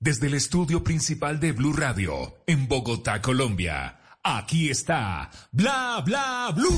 desde el estudio principal de Blue Radio, en Bogotá, Colombia. Aquí está Bla Bla Blue.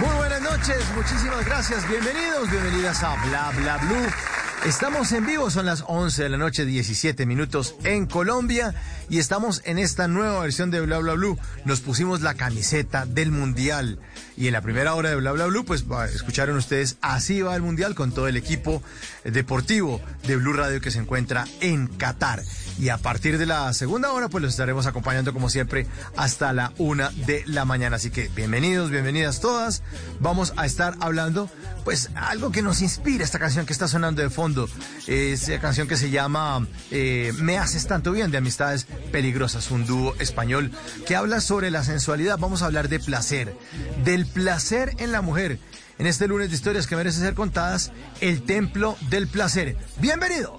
Muy buenas noches, muchísimas gracias, bienvenidos, bienvenidas a Bla Bla Blue. Estamos en vivo, son las 11 de la noche, 17 minutos en Colombia y estamos en esta nueva versión de Bla Bla Blue. Nos pusimos la camiseta del Mundial y en la primera hora de Bla Bla Blue, pues escucharon ustedes, así va el Mundial con todo el equipo deportivo de Blue Radio que se encuentra en Qatar. Y a partir de la segunda hora, pues los estaremos acompañando como siempre hasta la una de la mañana. Así que bienvenidos, bienvenidas todas. Vamos a estar hablando, pues, algo que nos inspira esta canción que está sonando de fondo. Es la canción que se llama eh, Me haces tanto bien de Amistades Peligrosas, un dúo español que habla sobre la sensualidad. Vamos a hablar de placer, del placer en la mujer. En este lunes de historias que merecen ser contadas, el templo del placer. Bienvenido.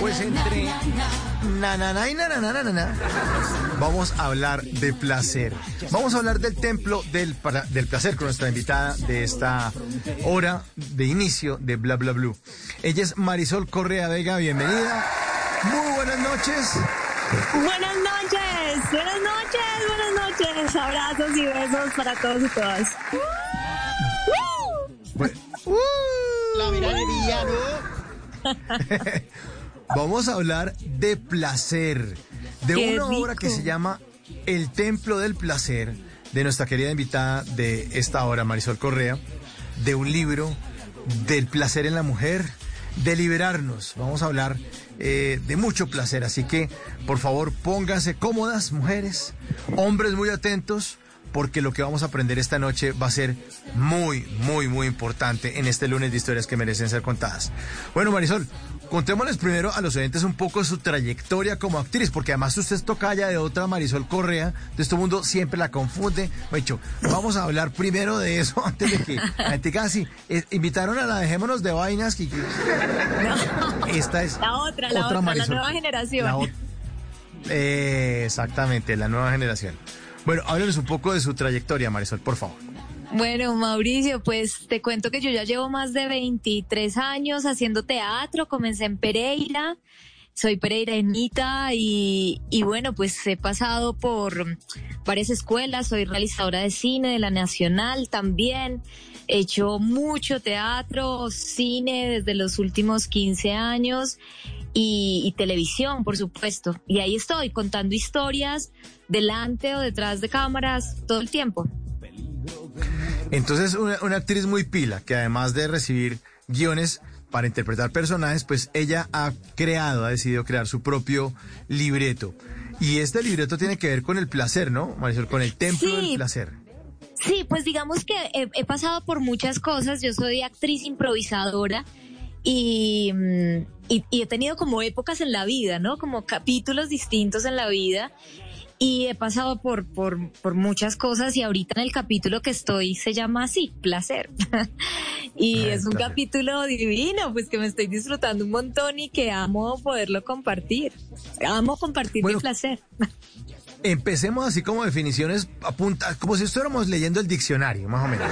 Pues entre nanana y vamos a hablar de placer. Vamos a hablar del templo del, del placer con nuestra invitada de esta hora de inicio de Bla Bla Blue. Ella es Marisol Correa Vega, bienvenida. Muy buenas noches. Buenas noches, buenas noches, buenas noches. Abrazos y besos para todos y todas. Bueno, La veranería, ¿no? Vamos a hablar de placer, de Qué una obra que se llama El Templo del Placer, de nuestra querida invitada de esta hora, Marisol Correa, de un libro del placer en la mujer, de liberarnos. Vamos a hablar eh, de mucho placer, así que por favor pónganse cómodas, mujeres, hombres muy atentos. Porque lo que vamos a aprender esta noche va a ser muy, muy, muy importante en este lunes de historias que merecen ser contadas. Bueno, Marisol, contémosles primero a los oyentes un poco su trayectoria como actriz, porque además usted es tocaya de otra Marisol Correa, de este mundo siempre la confunde. De hecho, vamos a hablar primero de eso antes de que la gente casi invitaron a la dejémonos de vainas. Que, esta es La otra, la otra, la nueva generación. La Eh, exactamente, la nueva generación. Bueno, háblenos un poco de su trayectoria, Marisol, por favor. Bueno, Mauricio, pues te cuento que yo ya llevo más de 23 años haciendo teatro. Comencé en Pereira. Soy pereirenita y, y bueno, pues he pasado por varias escuelas. Soy realizadora de cine de la Nacional también. He hecho mucho teatro, cine desde los últimos 15 años y, y televisión, por supuesto. Y ahí estoy contando historias delante o detrás de cámaras todo el tiempo. Entonces, una, una actriz muy pila, que además de recibir guiones para interpretar personajes, pues ella ha creado, ha decidido crear su propio libreto. Y este libreto tiene que ver con el placer, ¿no, Marisol? Con el templo Sí. del placer. Sí, pues digamos que he, he pasado por muchas cosas. Yo soy actriz improvisadora y, mm, y, y he tenido como épocas en la vida, ¿no? Como capítulos distintos en la vida y he pasado por, por, por muchas cosas y ahorita en el capítulo que estoy se llama así, placer. y Ah, es un placer. capítulo divino, pues que me estoy disfrutando un montón y que amo poderlo compartir. Amo compartir Bueno, mi placer. Empecemos así como definiciones apunta, como si estuviéramos leyendo el diccionario, más o menos.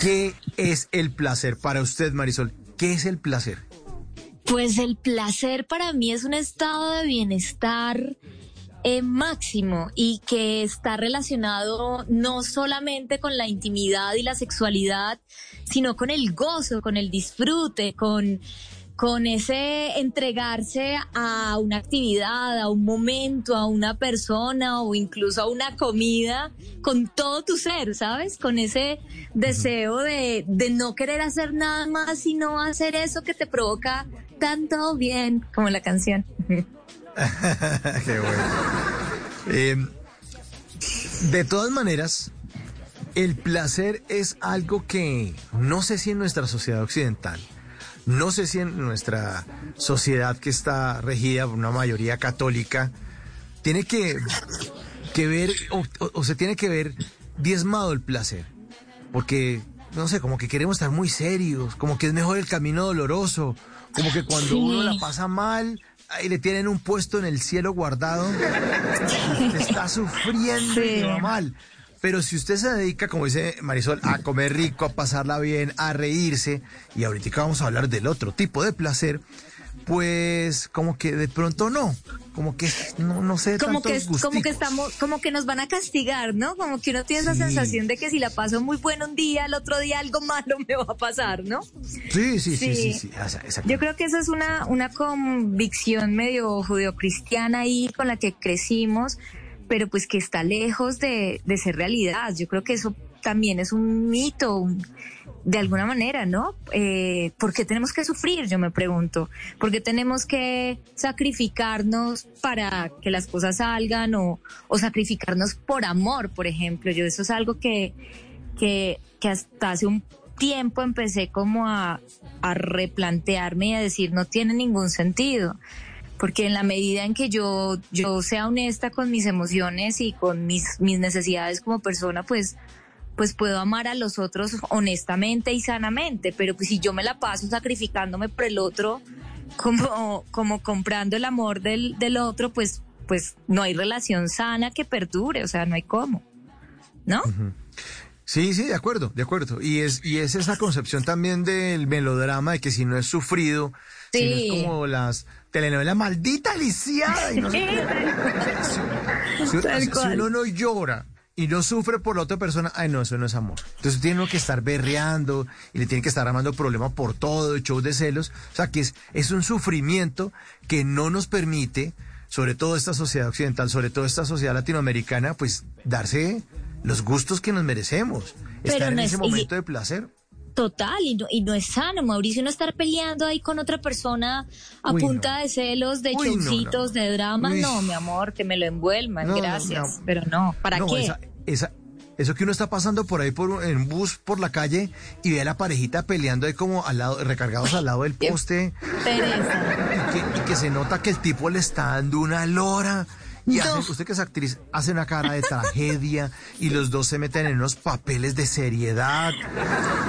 ¿Qué es el placer para usted, Marisol? ¿Qué es el placer? Pues el placer para mí es un estado de bienestar eh, máximo y que está relacionado no solamente con la intimidad y la sexualidad, sino con el gozo, con el disfrute, con, con ese entregarse a una actividad, a un momento, a una persona o incluso a una comida con todo tu ser, ¿sabes? Con ese deseo de, de no querer hacer nada más, sino hacer eso que te provoca tanto bien, como la canción. Qué bueno. Eh, de todas maneras, el placer es algo que no sé si en nuestra sociedad occidental, no sé si en nuestra sociedad que está regida por una mayoría católica, tiene que, que ver, o, o- o se tiene que ver diezmado el placer. Porque, no sé, como que queremos estar muy serios, como que es mejor el camino doloroso, como que cuando Sí. uno la pasa mal, ahí le tienen un puesto en el cielo guardado, está sufriendo y Sí. va mal. Pero si usted se dedica, como dice Marisol, a comer rico, a pasarla bien, a reírse, y ahorita vamos a hablar del otro tipo de placer, pues como que de pronto no, como que no, no sé, como que como que estamos como que nos van a castigar no como que uno tiene esa sensación de que si la paso muy bueno un día el otro día algo malo me va a pasar no Sí, sí, sí, sí, Sí. sí, o sea, exacto. yo creo que esa es una una convicción medio judeocristiana ahí con la que crecimos pero pues que está lejos de, de ser realidad yo creo que eso también es un mito de alguna manera, ¿no? Eh, ¿Por qué tenemos que sufrir? Yo me pregunto. ¿Por qué tenemos que sacrificarnos para que las cosas salgan o, o sacrificarnos por amor, por ejemplo? Yo eso es algo que, que, que hasta hace un tiempo empecé como a, a replantearme y a decir, no tiene ningún sentido. Porque en la medida en que yo, yo sea honesta con mis emociones y con mis, mis necesidades como persona, pues pues puedo amar a los otros honestamente y sanamente, pero pues si yo me la paso sacrificándome por el otro, como, como comprando el amor del, del otro, pues, pues no hay relación sana que perdure, o sea, no hay cómo, ¿no? Sí, sí, de acuerdo, de acuerdo. Y es, y es esa concepción también del melodrama de que si no es sufrido, Sí. es como las telenovelas maldita lisiada. y no. Si, uno no llora y no sufre por la otra persona, ay no, eso no es amor. Entonces tiene uno que estar berreando y le tiene que estar armando problemas por todo, shows de celos. O sea que es, es un sufrimiento que no nos permite, sobre todo esta sociedad occidental, sobre todo esta sociedad latinoamericana, pues darse los gustos que nos merecemos. Pero estar en ese es- momento de placer. Total, y no, y no es sano, Mauricio, no estar peleando ahí con otra persona a Uy, punta no. de celos, de no, no. de dramas. No, mi amor, que me lo envuelvan, gracias. Pero no, ¿para qué? esa- esa- eso que uno está pasando por ahí por en un bus por la calle y ve a la parejita peleando ahí como al lado, recargados al lado del poste Pereza. y que, y que se nota que el tipo le está dando una lora. Y No. usted que es actriz, hace una cara de tragedia y los dos se meten en unos papeles de seriedad.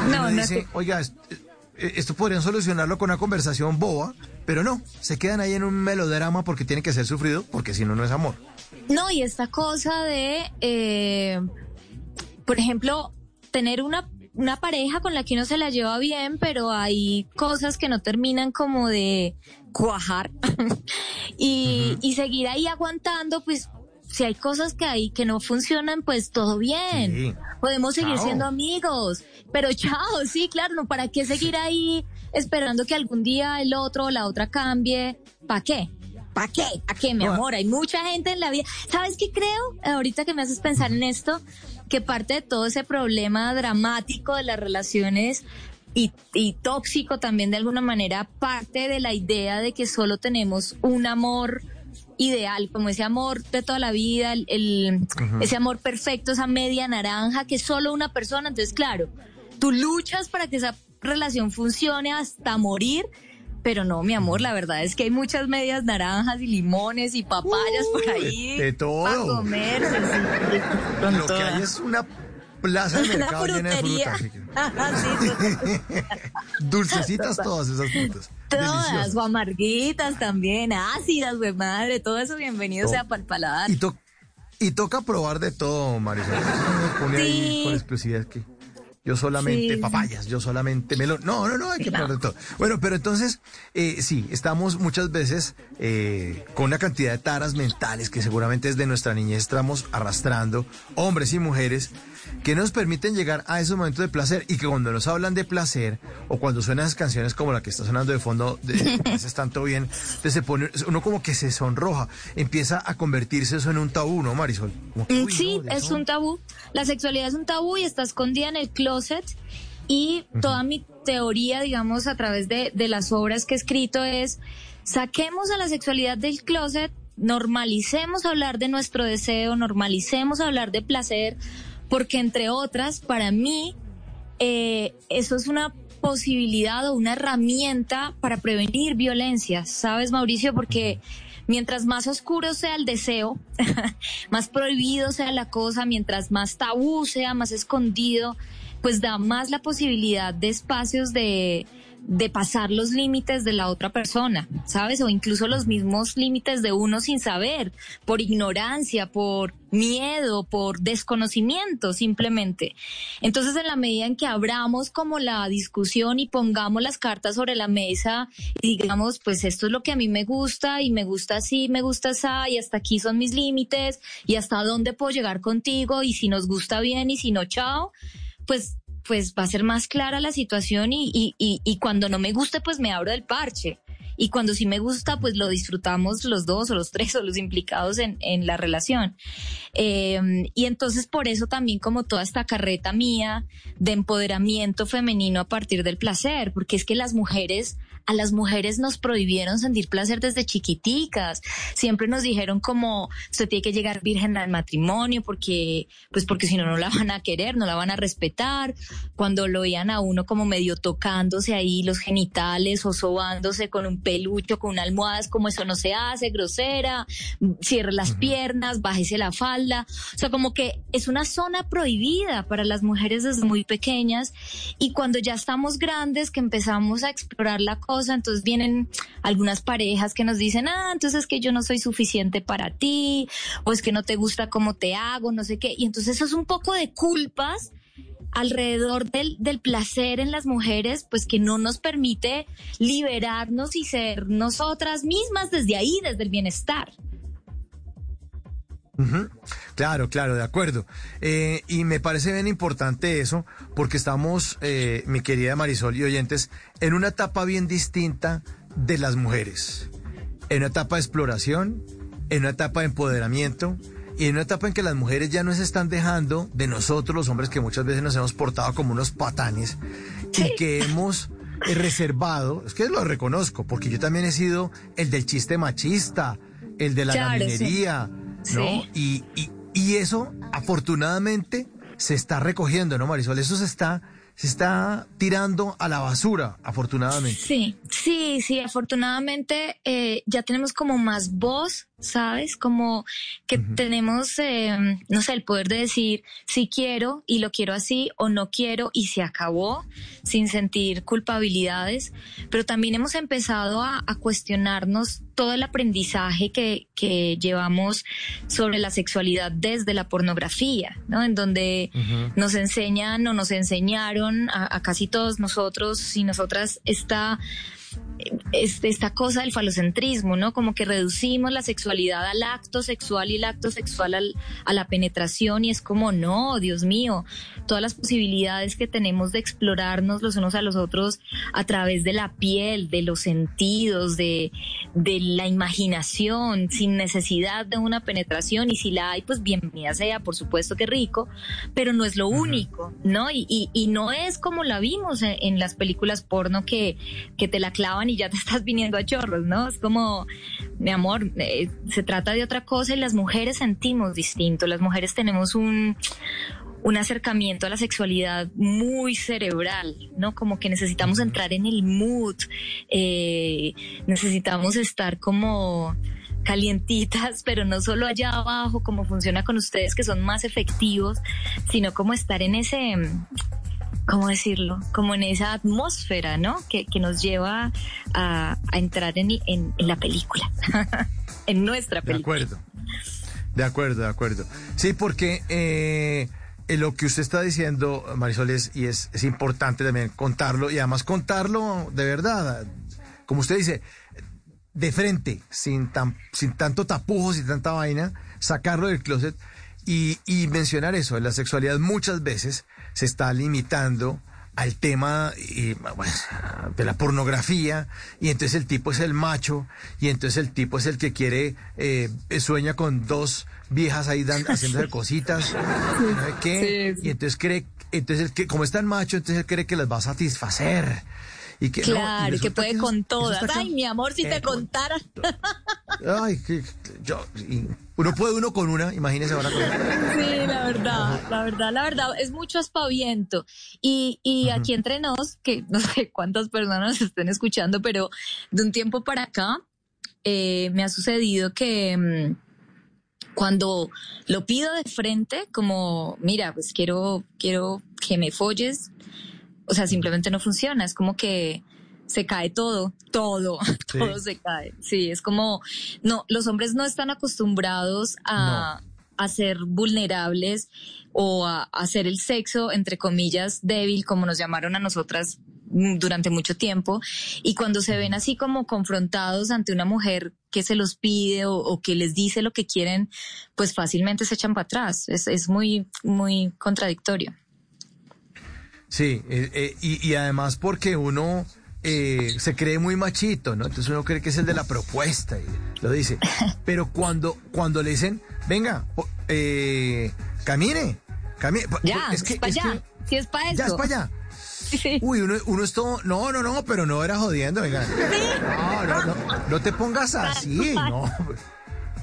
Y No, no, dice, que- oiga, eh, esto podrían solucionarlo con una conversación boba, pero no, se quedan ahí en un melodrama porque tiene que ser sufrido, porque si no, no es amor. No, y esta cosa de, eh, por ejemplo, tener una, una pareja con la que uno se la lleva bien, pero hay cosas que no terminan como de cuajar y, y seguir ahí aguantando, pues si hay cosas que hay que no funcionan, pues todo bien. Sí. Podemos seguir Chao. siendo amigos, pero chao, sí, claro, no, ¿para qué seguir ahí esperando que algún día el otro o la otra cambie? ¿Para qué? ¿Para qué? ¿Para qué, mi amor? Hay mucha gente en la vida. ¿Sabes qué creo? Ahorita que me haces pensar en esto, que parte de todo ese problema dramático de las relaciones y, y tóxico también de alguna manera, parte de la idea de que solo tenemos un amor ideal, como ese amor de toda la vida, el, el- ese amor perfecto, esa media naranja que es solo una persona. Entonces, claro, tú luchas para que esa relación funcione hasta morir. Pero no, mi amor, la verdad es que hay muchas medias naranjas y limones y papayas por ahí. de todo. Para comerse. sí, Lo que hay es una plaza de Una mercado llena de frutería. frutas. Sí, total. Dulcecitas todas esas frutas. Todas, Deliciosas. o amarguitas también, ácidas, güey, madre, todo eso bienvenido sea para el paladar. Y, to- y toca probar de todo, Marisol. Eso me pone ahí Sí. con exclusividad que yo solamente Sí. papayas, yo solamente melón. No, no, no, hay que probar de todo. Bueno, pero entonces, eh, sí, estamos muchas veces eh, con una cantidad de taras mentales que seguramente desde nuestra niñez estamos arrastrando, hombres y mujeres, que nos permiten llegar a esos momentos de placer y que cuando nos hablan de placer o cuando suenan esas canciones como la que está sonando de fondo, de haces tanto bien, se pone, uno como que se sonroja, empieza a convertirse eso en un tabú, ¿no, Marisol? Que, Mm, Sí, no, es un tabú. La sexualidad es un tabú y está escondida en el closet. Y toda mi teoría, digamos, a través de, de las obras que he escrito es, saquemos a la sexualidad del closet, normalicemos hablar de nuestro deseo, normalicemos hablar de placer, porque entre otras, para mí, eh, eso es una posibilidad o una herramienta para prevenir violencia, ¿sabes, Mauricio? Porque mientras más oscuro sea el deseo, más prohibido sea la cosa, mientras más tabú sea, más escondido, pues da más la posibilidad de espacios de, de pasar los límites de la otra persona, ¿sabes? O incluso los mismos límites de uno sin saber, por ignorancia, por miedo, por desconocimiento simplemente. Entonces, en la medida en que abramos como la discusión y pongamos las cartas sobre la mesa y digamos, pues esto es lo que a mí me gusta y me gusta así, me gusta así y hasta aquí son mis límites y hasta dónde puedo llegar contigo y si nos gusta bien y si no, chao, pues pues va a ser más clara la situación y, y, y, cuando no me guste, pues me abro del parche. Y cuando sí me gusta, pues lo disfrutamos los dos o los tres o los implicados en, en la relación. Eh, y entonces por eso también como toda esta carreta mía de empoderamiento femenino a partir del placer, porque es que las mujeres, a las mujeres nos prohibieron sentir placer desde chiquiticas. Siempre nos dijeron como, usted tiene que llegar virgen al matrimonio porque, pues porque si no, no la van a querer, no la van a respetar. Cuando lo veían a uno como medio tocándose ahí los genitales o sobándose con un pelucho, con una almohada, es como eso no se hace, grosera, cierre las piernas, bájese la falda. O sea, como que es una zona prohibida para las mujeres desde muy pequeñas y cuando ya estamos grandes que empezamos a explorar la cosa, entonces vienen algunas parejas que nos dicen, ah, entonces es que yo no soy suficiente para ti, o es que no te gusta cómo te hago, no sé qué. Y entonces eso es un poco de culpas alrededor del, del placer en las mujeres, pues que no nos permite liberarnos y ser nosotras mismas desde ahí, desde el bienestar. Ujú. Claro, claro, de acuerdo. Eh, y me parece bien importante eso, porque estamos, eh, mi querida Marisol y oyentes, en una etapa bien distinta de las mujeres. En una etapa de exploración, en una etapa de empoderamiento y en una etapa en que las mujeres ya no se están dejando de nosotros, los hombres que muchas veces nos hemos portado como unos patanes y que hemos eh, reservado, es que lo reconozco, porque yo también he sido el del chiste machista, el de la Claro, sí. ¿No? Sí. Y, y, y eso, afortunadamente, se está recogiendo, ¿no, Marisol? Eso se está, se está tirando a la basura, afortunadamente. Sí, sí, sí, afortunadamente eh, ya tenemos como más voz, ¿sabes? Como que tenemos, eh, no sé, el poder de decir si quiero y lo quiero así o no quiero y se acabó sin sentir culpabilidades, pero también hemos empezado a, a cuestionarnos todo el aprendizaje que, que llevamos sobre la sexualidad desde la pornografía, ¿no? En donde nos enseñan o nos enseñaron a, a casi todos nosotros y nosotras esta este, esta cosa del falocentrismo, ¿no? Como que reducimos la sexualidad al acto sexual y el acto sexual al- a la penetración y es como, no, Dios mío, todas las posibilidades que tenemos de explorarnos los unos a los otros a través de la piel, de los sentidos, de, de la imaginación, sin necesidad de una penetración y si la hay, pues bienvenida sea, por supuesto que rico, pero no es lo único, ¿no? Y, y, y no es como la vimos en, en las películas porno que, que te la clavan y ya te estás viniendo a chorros, ¿no? Es como, mi amor, eh, se trata de otra cosa y las mujeres sentimos distinto, las mujeres tenemos un un acercamiento a la sexualidad muy cerebral, ¿no? Como que necesitamos entrar en el mood, eh, necesitamos estar como calientitas, pero no solo allá abajo, como funciona con ustedes, que son más efectivos, sino como estar en ese, ¿cómo decirlo? Como en esa atmósfera, ¿no? Que, que nos lleva a, a entrar en, en, en, la película, en nuestra película. De acuerdo, de acuerdo, de acuerdo. Sí, porque eh, lo que usted está diciendo, Marisol, es, y es, es importante también contarlo, y además contarlo de verdad, como usted dice, de frente, sin, tan, sin tanto tapujo, sin tanta vaina, sacarlo del closet y, y mencionar eso. La sexualidad muchas veces se está limitando al tema y, bueno, de la pornografía y entonces el tipo es el macho y entonces el tipo es el que quiere, eh, sueña con dos viejas ahí dan, haciéndose cositas, ¿sabe qué? Sí, sí. Y entonces cree, entonces el que, como es tan macho, entonces él cree que las va a satisfacer. Y que, claro, no, y que puede que con todas. Ay, mi amor, si eh, te contara. Ay, que yo, y uno puede uno con una, imagínese ahora. Con Sí, la verdad, la verdad, la verdad, es mucho aspaviento. Y, y aquí entre nos, que no sé cuántas personas estén escuchando, pero de un tiempo para acá, eh, me ha sucedido que mmm, cuando lo pido de frente, como, mira, pues quiero, quiero que me folles, o sea, simplemente no funciona, es como que se cae todo, todo, sí. todo se cae. Sí, es como, no, los hombres no están acostumbrados a, no. a ser vulnerables o a, a hacer el sexo, entre comillas, débil, como nos llamaron a nosotras durante mucho tiempo y cuando se ven así como confrontados ante una mujer que se los pide o, o que les dice lo que quieren, pues fácilmente se echan para atrás. Es, es muy, muy contradictorio. Sí, eh, eh, y, y, además porque uno eh, se cree muy machito, ¿no? Entonces uno cree que es el de la propuesta y lo dice. Pero cuando, cuando le dicen, venga, eh, camine, camine. Ya, es que, es para allá. Que, si es para eso. Ya es para allá. Sí. Uy, uno, uno es todo, no, no, no, pero no era jodiendo, venga. Sí. No, no, no, no te pongas así, no.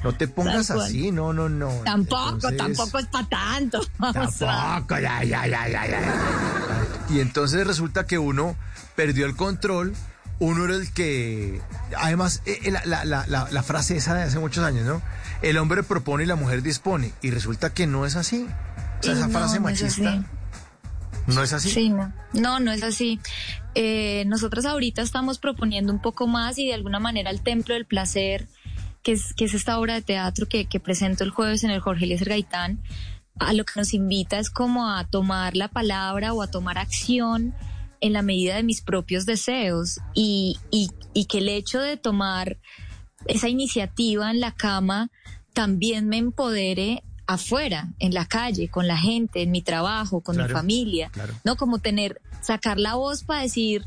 No te pongas así, no, no, no. Tampoco, entonces, tampoco es para tanto. Tampoco, ya, ya, ya, ya, ya. Y entonces resulta que uno perdió el control, uno era el que... Además, la, la, la, la, frase esa de hace muchos años, ¿no? El hombre propone y la mujer dispone. Y resulta que no es así. O sea, esa no, frase machista... No es, ¿No es así? Sí, no. No, no es así. Eh, nosotros ahorita estamos proponiendo un poco más y de alguna manera el templo del placer que es, que es esta obra de teatro que, que presento el jueves en el Jorge Eliezer Gaitán, a lo que nos invita es como a tomar la palabra o a tomar acción en la medida de mis propios deseos y, y, y que el hecho de tomar esa iniciativa en la cama también me empodere afuera, en la calle, con la gente, en mi trabajo, con claro, mi familia, claro. ¿no? Como tener, sacar la voz para decir,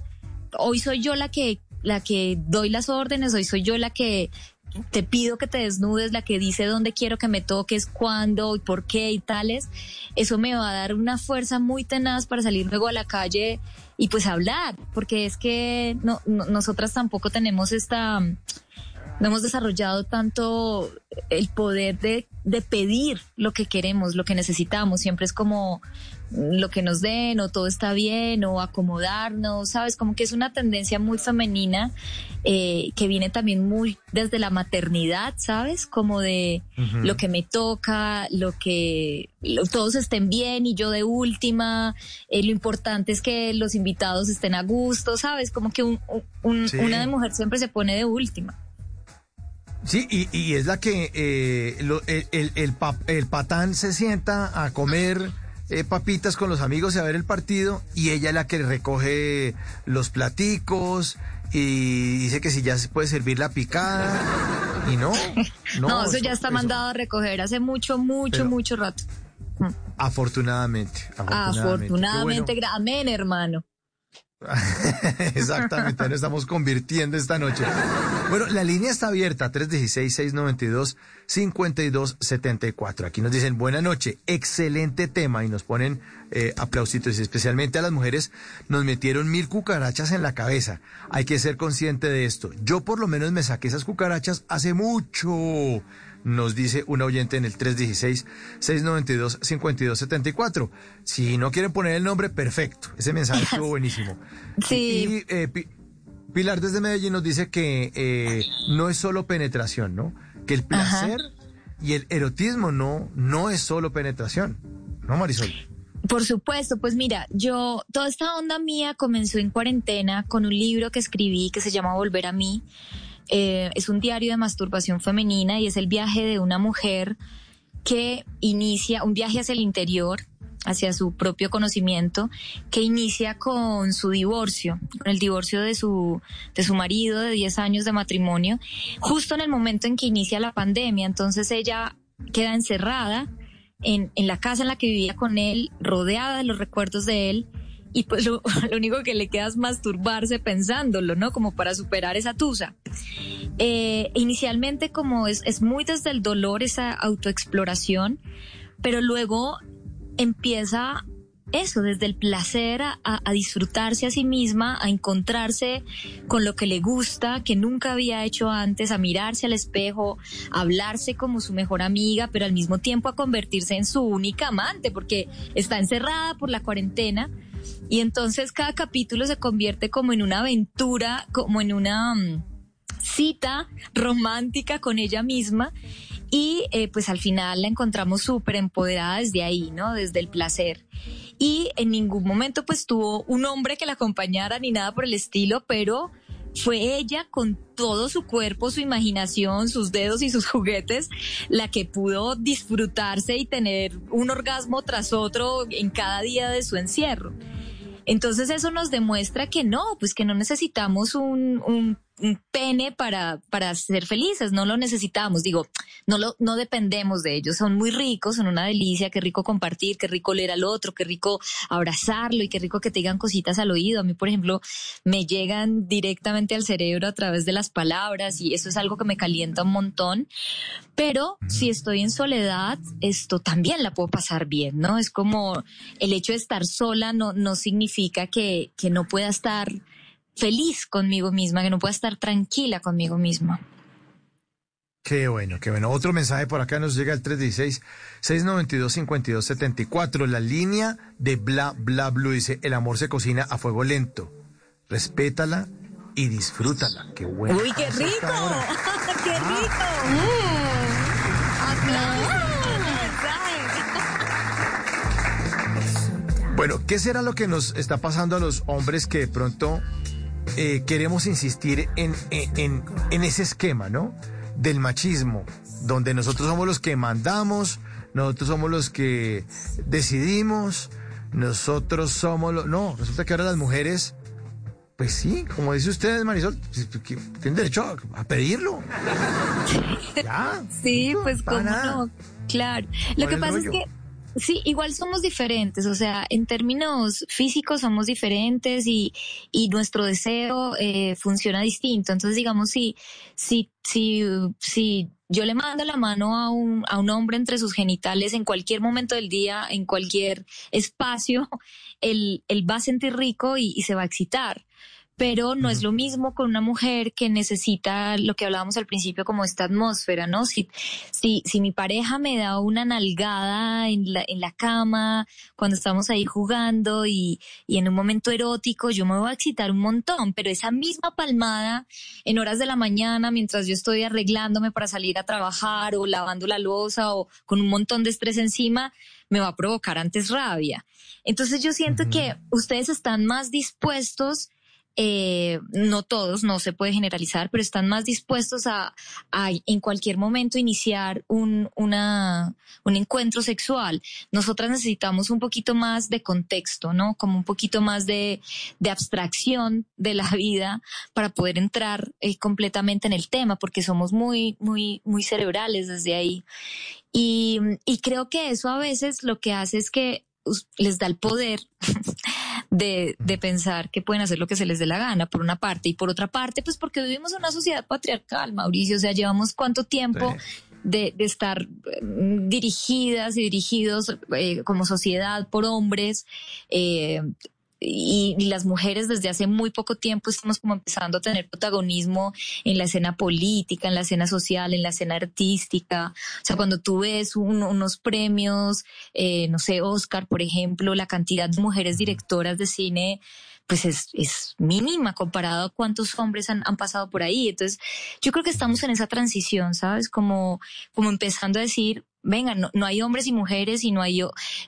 hoy soy yo la que la que doy las órdenes, hoy soy yo la que te pido que te desnudes, la que dice dónde quiero que me toques, cuándo y por qué y tales, eso me va a dar una fuerza muy tenaz para salir luego a la calle y pues hablar, porque es que no, no, nosotras tampoco tenemos esta, no hemos desarrollado tanto el poder de, de pedir lo que queremos, lo que necesitamos, siempre es como lo que nos den o todo está bien o acomodarnos, ¿sabes? Como que es una tendencia muy femenina eh, que viene también muy desde la maternidad, ¿sabes? Como de uh -huh. lo que me toca, lo que lo, todos estén bien y yo de última, eh, lo importante es que los invitados estén a gusto, ¿sabes? Como que un, un, sí. una de mujer siempre se pone de última. Sí, y, y es la que eh, lo, el, el, el, pap, el patán se sienta a comer eh, papitas con los amigos y a ver el partido y ella es la que recoge los platicos y dice que si ya se puede servir la picada y no. No, no eso, eso, ya está eso. mandado a recoger hace mucho, mucho, Pero, mucho rato. Afortunadamente. Afortunadamente, afortunadamente bueno. amén, hermano. Exactamente, nos estamos convirtiendo esta noche. Bueno, la línea está abierta, 316-692-5274. Aquí nos dicen, buena noche, excelente tema, y nos ponen eh, aplausitos, especialmente a las mujeres, nos metieron mil cucarachas en la cabeza. Hay que ser consciente de esto. Yo por lo menos me saqué esas cucarachas hace mucho. Nos dice un oyente en el 316-692-5274. Si no quieren poner el nombre, perfecto. Ese mensaje estuvo buenísimo. Sí. Y eh, Pi- Pilar desde Medellín nos dice que eh, no es solo penetración, ¿no? Que el placer y el erotismo no, no es solo penetración. ¿No, Marisol? Por supuesto, pues mira, yo, toda esta onda mía comenzó en cuarentena con un libro que escribí que se llama Volver a mí. Eh, es un diario de masturbación femenina y es el viaje de una mujer que inicia un viaje hacia el interior, hacia su propio conocimiento, que inicia con su divorcio, con el divorcio de su, de su marido de 10 años de matrimonio, justo en el momento en que inicia la pandemia. Entonces ella queda encerrada en, en la casa en la que vivía con él, rodeada de los recuerdos de él, y pues lo, único que le queda es masturbarse pensándolo, ¿no? Como para superar esa tusa. Eh, inicialmente como es, es muy desde el dolor esa autoexploración, pero luego empieza eso, desde el placer a, disfrutarse a sí misma, a encontrarse con lo que le gusta, que nunca había hecho antes, a mirarse al espejo, a hablarse como su mejor amiga, pero al mismo tiempo a convertirse en su única amante, porque está encerrada por la cuarentena. Y entonces cada capítulo se convierte como en una aventura, como en una mm, cita romántica con ella misma. Y eh, pues al final la encontramos súper empoderada desde ahí, ¿no? Desde el placer. Y en ningún momento pues tuvo un hombre que la acompañara ni nada por el estilo, pero fue ella con todo su cuerpo, su imaginación, sus dedos y sus juguetes, la que pudo disfrutarse y tener un orgasmo tras otro en cada día de su encierro. Entonces eso nos demuestra que no, pues que no necesitamos un, un- un pene para, para ser felices, no lo necesitamos, digo, no lo, no dependemos de ellos, son muy ricos, son una delicia, qué rico compartir, qué rico leer al otro, qué rico abrazarlo y qué rico que te digan cositas al oído. A mí, por ejemplo, me llegan directamente al cerebro a través de las palabras y eso es algo que me calienta un montón. Pero si estoy en soledad, esto también la puedo pasar bien, ¿no? Es como el hecho de estar sola no, no significa que, que no pueda estar feliz conmigo misma, que no pueda estar tranquila conmigo misma. Qué bueno, qué bueno. Otro mensaje por acá nos llega al 316-692-5274. La línea de Bla Bla Blue dice, el amor se cocina a fuego lento. Respétala y disfrútala. Qué bueno. ¡Uy, qué rico! ¡Qué rico! Bueno, ¿qué será lo que nos está pasando a los hombres que de pronto eh, queremos insistir en, en, ese esquema, ¿no? Del machismo, donde nosotros somos los que mandamos, nosotros somos los que decidimos, nosotros somos los... No, resulta que ahora las mujeres, pues sí, como dice usted, Marisol, tienen derecho a, pedirlo. ya. Sí, pues cómo no, claro. Lo ¿Cuál que pasa es que sí, igual somos diferentes, o sea, en términos físicos somos diferentes y, y nuestro deseo eh, funciona distinto. Entonces, digamos, si, si, si, si yo le mando la mano a un, a un hombre entre sus genitales en cualquier momento del día, en cualquier espacio, él, él va a sentir rico y, y se va a excitar pero no es lo mismo con una mujer que necesita lo que hablábamos al principio como esta atmósfera, ¿no? Si, si, si mi pareja me da una nalgada en la, en la cama, cuando estamos ahí jugando y, y en un momento erótico, yo me voy a excitar un montón, pero esa misma palmada en horas de la mañana, mientras yo estoy arreglándome para salir a trabajar o lavando la losa o con un montón de estrés encima, me va a provocar antes rabia. Entonces yo siento que ustedes están más dispuestos eh, no todos, no se puede generalizar, pero están más dispuestos a, a en cualquier momento iniciar un, una, un encuentro sexual. Nosotras necesitamos un poquito más de contexto, ¿no? Como un poquito más de, de abstracción de la vida para poder entrar eh, completamente en el tema, porque somos muy, muy, muy cerebrales desde ahí. Y, y creo que eso a veces lo que hace es que les da el poder de, de pensar que pueden hacer lo que se les dé la gana, por una parte, y por otra parte, pues porque vivimos en una sociedad patriarcal, Mauricio, o sea, llevamos cuánto tiempo de, de estar mm, dirigidas y dirigidos eh, como sociedad por hombres, eh, y, las mujeres desde hace muy poco tiempo estamos como empezando a tener protagonismo en la escena política, en la escena social, en la escena artística. O sea, cuando tú ves unos premios, eh, no sé, Oscar, por ejemplo, la cantidad de mujeres directoras de cine pues es, es mínima comparado a cuántos hombres han, han, pasado por ahí. Entonces, yo creo que estamos en esa transición, ¿sabes? Como, como empezando a decir, venga, no, no hay hombres y mujeres y no hay,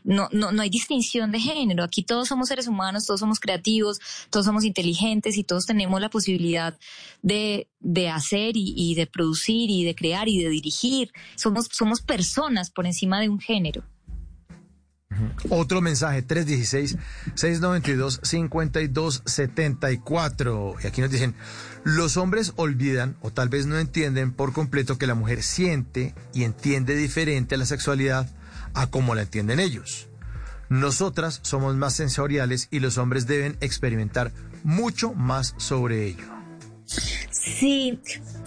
no, no, no hay distinción de género. Aquí todos somos seres humanos, todos somos creativos, todos somos inteligentes y todos tenemos la posibilidad de, de hacer y, y de producir y de crear y de dirigir. Somos, somos personas por encima de un género. Otro mensaje, 316-692-5274. Y aquí nos dicen, los hombres olvidan o tal vez no entienden por completo que la mujer siente y entiende diferente a la sexualidad a como la entienden ellos. Nosotras somos más sensoriales y los hombres deben experimentar mucho más sobre ello. Sí,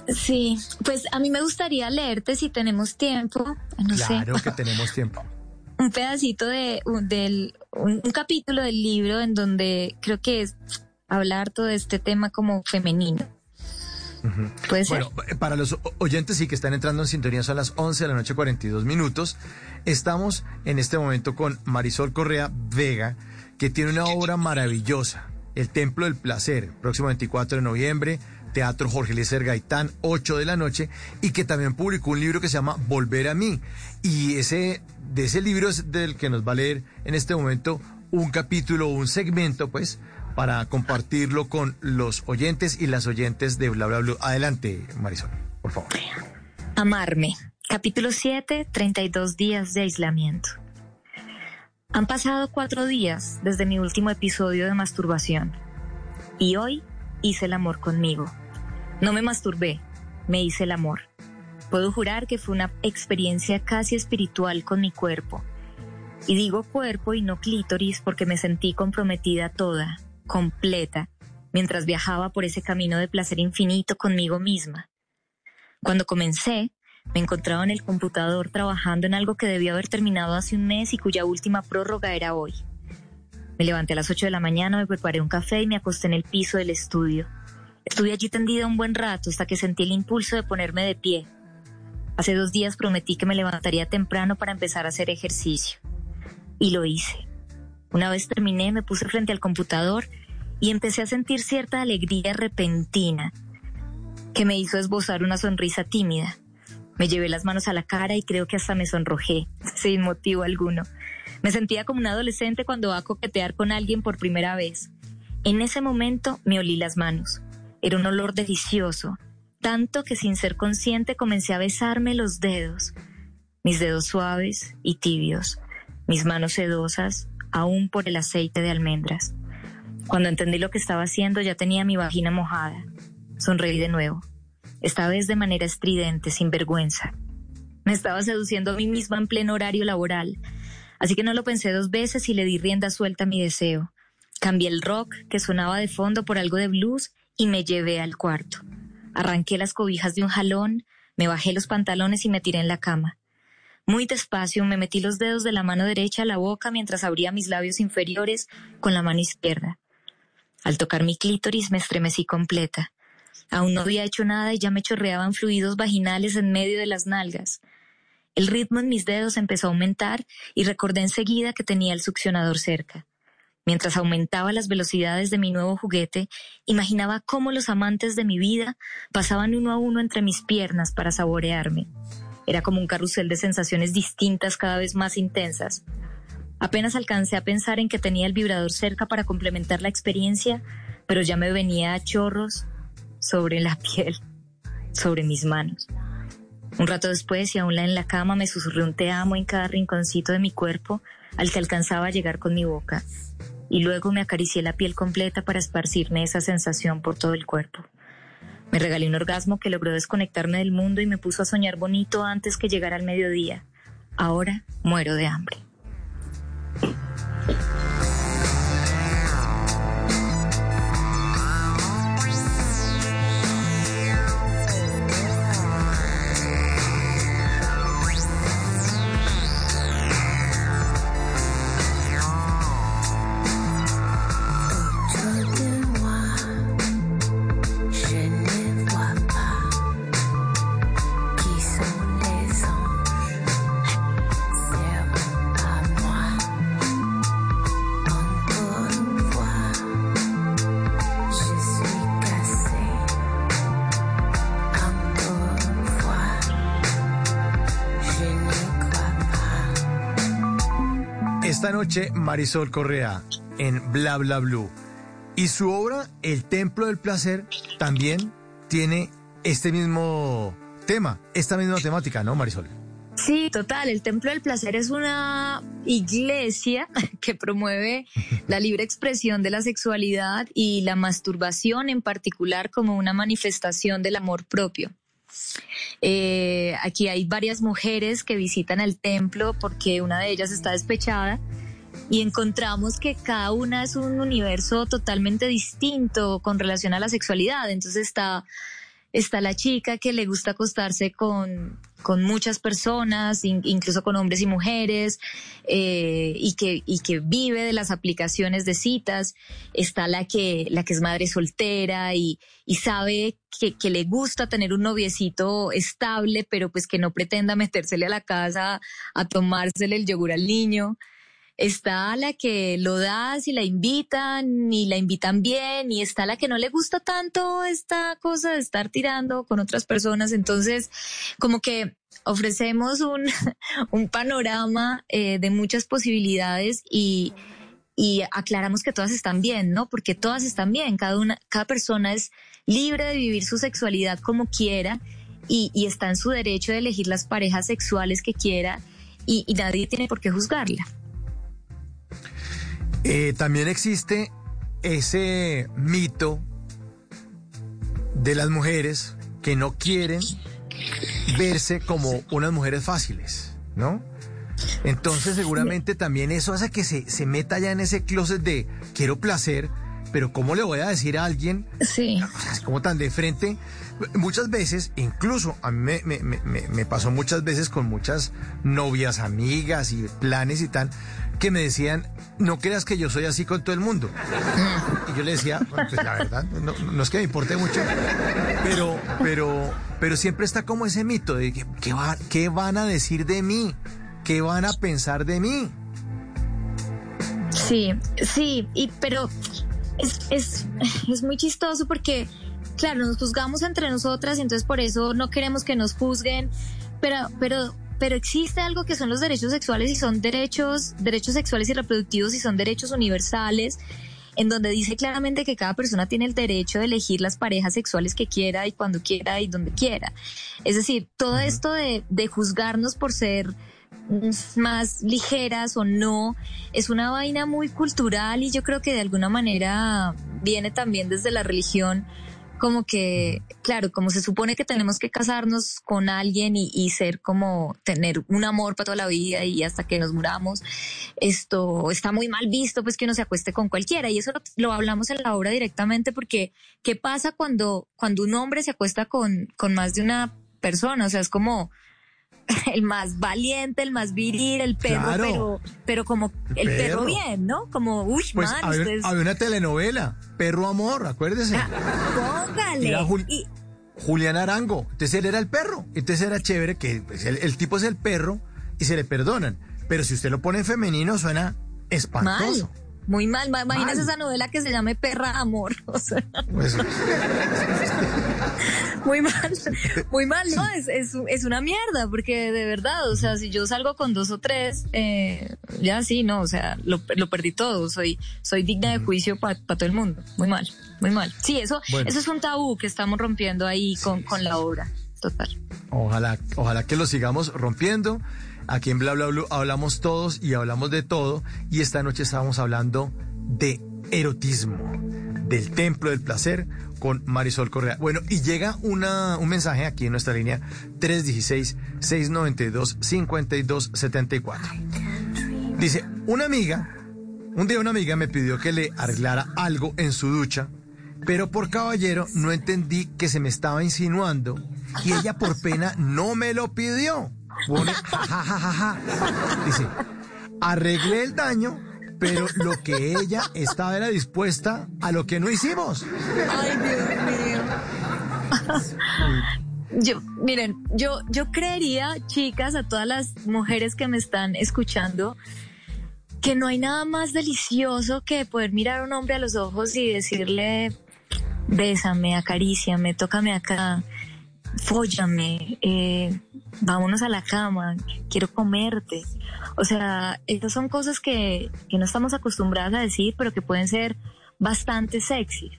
sí. Pues a mí me gustaría leerte si tenemos tiempo. claro que tenemos tiempo un pedacito de un, del, un, capítulo del libro en donde creo que es hablar todo este tema como femenino. Bueno, para los oyentes sí que están entrando en sintonía son las 11 de la noche 42 minutos. Estamos en este momento con Marisol Correa Vega, que tiene una obra maravillosa, El Templo del Placer, próximo 24 de noviembre, Teatro Jorge Eliezer Gaitán, 8 de la noche, y que también publicó un libro que se llama Volver a mí. Y ese, de ese libro es del que nos va a leer en este momento un capítulo, un segmento, pues, para compartirlo con los oyentes y las oyentes de Bla Bla. Adelante, Marisol, por favor. Amarme. Capítulo 7, 32 días de aislamiento. Han pasado cuatro días desde mi último episodio de masturbación. Y hoy hice el amor conmigo. No me masturbé, me hice el amor. Puedo jurar que fue una experiencia casi espiritual con mi cuerpo. Y digo cuerpo y no clítoris porque me sentí comprometida toda, completa, mientras viajaba por ese camino de placer infinito conmigo misma. Cuando comencé, me encontraba en el computador trabajando en algo que debía haber terminado hace un mes y cuya última prórroga era hoy. Me levanté a las 8 de la mañana, me preparé un café y me acosté en el piso del estudio. Estuve allí tendida un buen rato hasta que sentí el impulso de ponerme de pie. Hace dos días prometí que me levantaría temprano para empezar a hacer ejercicio. Y lo hice. Una vez terminé, me puse frente al computador y empecé a sentir cierta alegría repentina que me hizo esbozar una sonrisa tímida. Me llevé las manos a la cara y creo que hasta me sonrojé, sin motivo alguno. Me sentía como un adolescente cuando va a coquetear con alguien por primera vez. En ese momento me olí las manos. Era un olor delicioso, tanto que sin ser consciente comencé a besarme los dedos, mis dedos suaves y tibios, mis manos sedosas, aún por el aceite de almendras. Cuando entendí lo que estaba haciendo ya tenía mi vagina mojada. Sonreí de nuevo, esta vez de manera estridente, sin vergüenza. Me estaba seduciendo a mí misma en pleno horario laboral, Así que no lo pensé dos veces y le di rienda suelta a mi deseo. Cambié el rock que sonaba de fondo por algo de blues y me llevé al cuarto. Arranqué las cobijas de un jalón, me bajé los pantalones y me tiré en la cama. Muy despacio me metí los dedos de la mano derecha a la boca mientras abría mis labios inferiores con la mano izquierda. Al tocar mi clítoris me estremecí completa. Aún no había hecho nada y ya me chorreaban fluidos vaginales en medio de las nalgas. El ritmo en mis dedos empezó a aumentar y recordé enseguida que tenía el succionador cerca. Mientras aumentaba las velocidades de mi nuevo juguete, imaginaba cómo los amantes de mi vida pasaban uno a uno entre mis piernas para saborearme. Era como un carrusel de sensaciones distintas cada vez más intensas. Apenas alcancé a pensar en que tenía el vibrador cerca para complementar la experiencia, pero ya me venía a chorros sobre la piel, sobre mis manos. Un rato después y aún en la cama me susurré un te amo en cada rinconcito de mi cuerpo al que alcanzaba a llegar con mi boca. Y luego me acaricié la piel completa para esparcirme esa sensación por todo el cuerpo. Me regalé un orgasmo que logró desconectarme del mundo y me puso a soñar bonito antes que llegara el mediodía. Ahora muero de hambre. あ。Marisol Correa en Bla Bla Blue. Y su obra, El Templo del Placer, también tiene este mismo tema, esta misma temática, ¿no, Marisol? Sí, total. El Templo del Placer es una iglesia que promueve la libre expresión de la sexualidad y la masturbación en particular como una manifestación del amor propio. Eh, aquí hay varias mujeres que visitan el templo porque una de ellas está despechada y encontramos que cada una es un universo totalmente distinto con relación a la sexualidad. Entonces está está la chica que le gusta acostarse con, con muchas personas, incluso con hombres y mujeres, eh, y, que, y que vive de las aplicaciones de citas. Está la que, la que es madre soltera y, y sabe que, que, le gusta tener un noviecito estable, pero pues que no pretenda metérsele a la casa a tomársele el yogur al niño está la que lo das y la invitan y la invitan bien y está la que no le gusta tanto esta cosa de estar tirando con otras personas. Entonces, como que ofrecemos un, un panorama eh, de muchas posibilidades y, y aclaramos que todas están bien, ¿no? Porque todas están bien, cada una, cada persona es libre de vivir su sexualidad como quiera y, y está en su derecho de elegir las parejas sexuales que quiera y, y nadie tiene por qué juzgarla. Eh, también existe ese mito de las mujeres que no quieren verse como unas mujeres fáciles, ¿no? Entonces seguramente también eso hace que se, se meta ya en ese closet de quiero placer, pero ¿cómo le voy a decir a alguien? Sí. es como tan de frente. Muchas veces, incluso a mí me, me, me, me, pasó muchas veces con muchas novias, amigas y planes y tal, que me decían, no creas que yo soy así con todo el mundo. Y yo le decía, pues la verdad, no, es que me importe mucho, pero, pero, pero siempre está como ese mito de ¿qué, va, ¿qué van a decir de mí? ¿Qué van a pensar de mí? Sí, sí, y pero es, es, es muy chistoso porque, claro, nos juzgamos entre nosotras y entonces por eso no queremos que nos juzguen, pero, pero pero existe algo que son los derechos sexuales y son derechos, derechos sexuales y reproductivos y son derechos universales en donde dice claramente que cada persona tiene el derecho de elegir las parejas sexuales que quiera y cuando quiera y donde quiera. Es decir, todo esto de, de juzgarnos por ser más ligeras o no, es una vaina muy cultural y yo creo que de alguna manera viene también desde la religión como que, claro, como se supone que tenemos que casarnos con alguien y, ser como tener un amor para toda la vida y hasta que nos muramos, esto está muy mal visto, pues que uno se acueste con cualquiera. Y eso lo, hablamos en la obra directamente porque, ¿qué pasa cuando, cuando un hombre se acuesta con, con más de una persona? O sea, es como, el más valiente, el más viril, el perro, pero, pero como el, perro. bien, ¿no? Como, uy, pues man, había, había, una telenovela, Perro Amor, acuérdese. Ah, póngale. y, Julián Arango, entonces él era el perro, entonces era chévere que pues, el, el, tipo es el perro y se le perdonan, pero si usted lo pone en femenino suena espantoso. Mal. Muy mal, imagínese esa novela que se llame Perra Amor. O sea. Pues, muy mal, muy mal, ¿no? Es, es, es, una mierda, porque de verdad, o sea, si yo salgo con dos o tres, eh, ya sí, no, o sea, lo, lo, perdí todo, soy, soy digna de juicio para todo el mundo. Muy mal, muy mal. Sí, eso, eso es un tabú que estamos rompiendo ahí con, con la obra, total. Ojalá, ojalá que lo sigamos rompiendo. Aquí en Bla Bla Blue hablamos todos y hablamos de todo y esta noche estamos hablando de erotismo, del templo del placer con Marisol Correa. Bueno, y llega una, un mensaje aquí en nuestra línea 316-692-5274. Dice, una amiga, un día una amiga me pidió que le arreglara algo en su ducha, pero por caballero no entendí que se me estaba insinuando y ella por pena no me lo pidió pone Dice, arreglé el daño, pero lo que ella estaba era dispuesta a lo que no hicimos. Ay, Dios mío. Yo, miren, yo, yo creería, chicas, a todas las mujeres que me están escuchando, que no hay nada más delicioso que poder mirar a un hombre a los ojos y decirle, bésame, acaríciame, tócame acá fóllame, eh, vámonos a la cama, quiero comerte. O sea, estas son cosas que, que no estamos acostumbradas a decir, pero que pueden ser bastante sexy.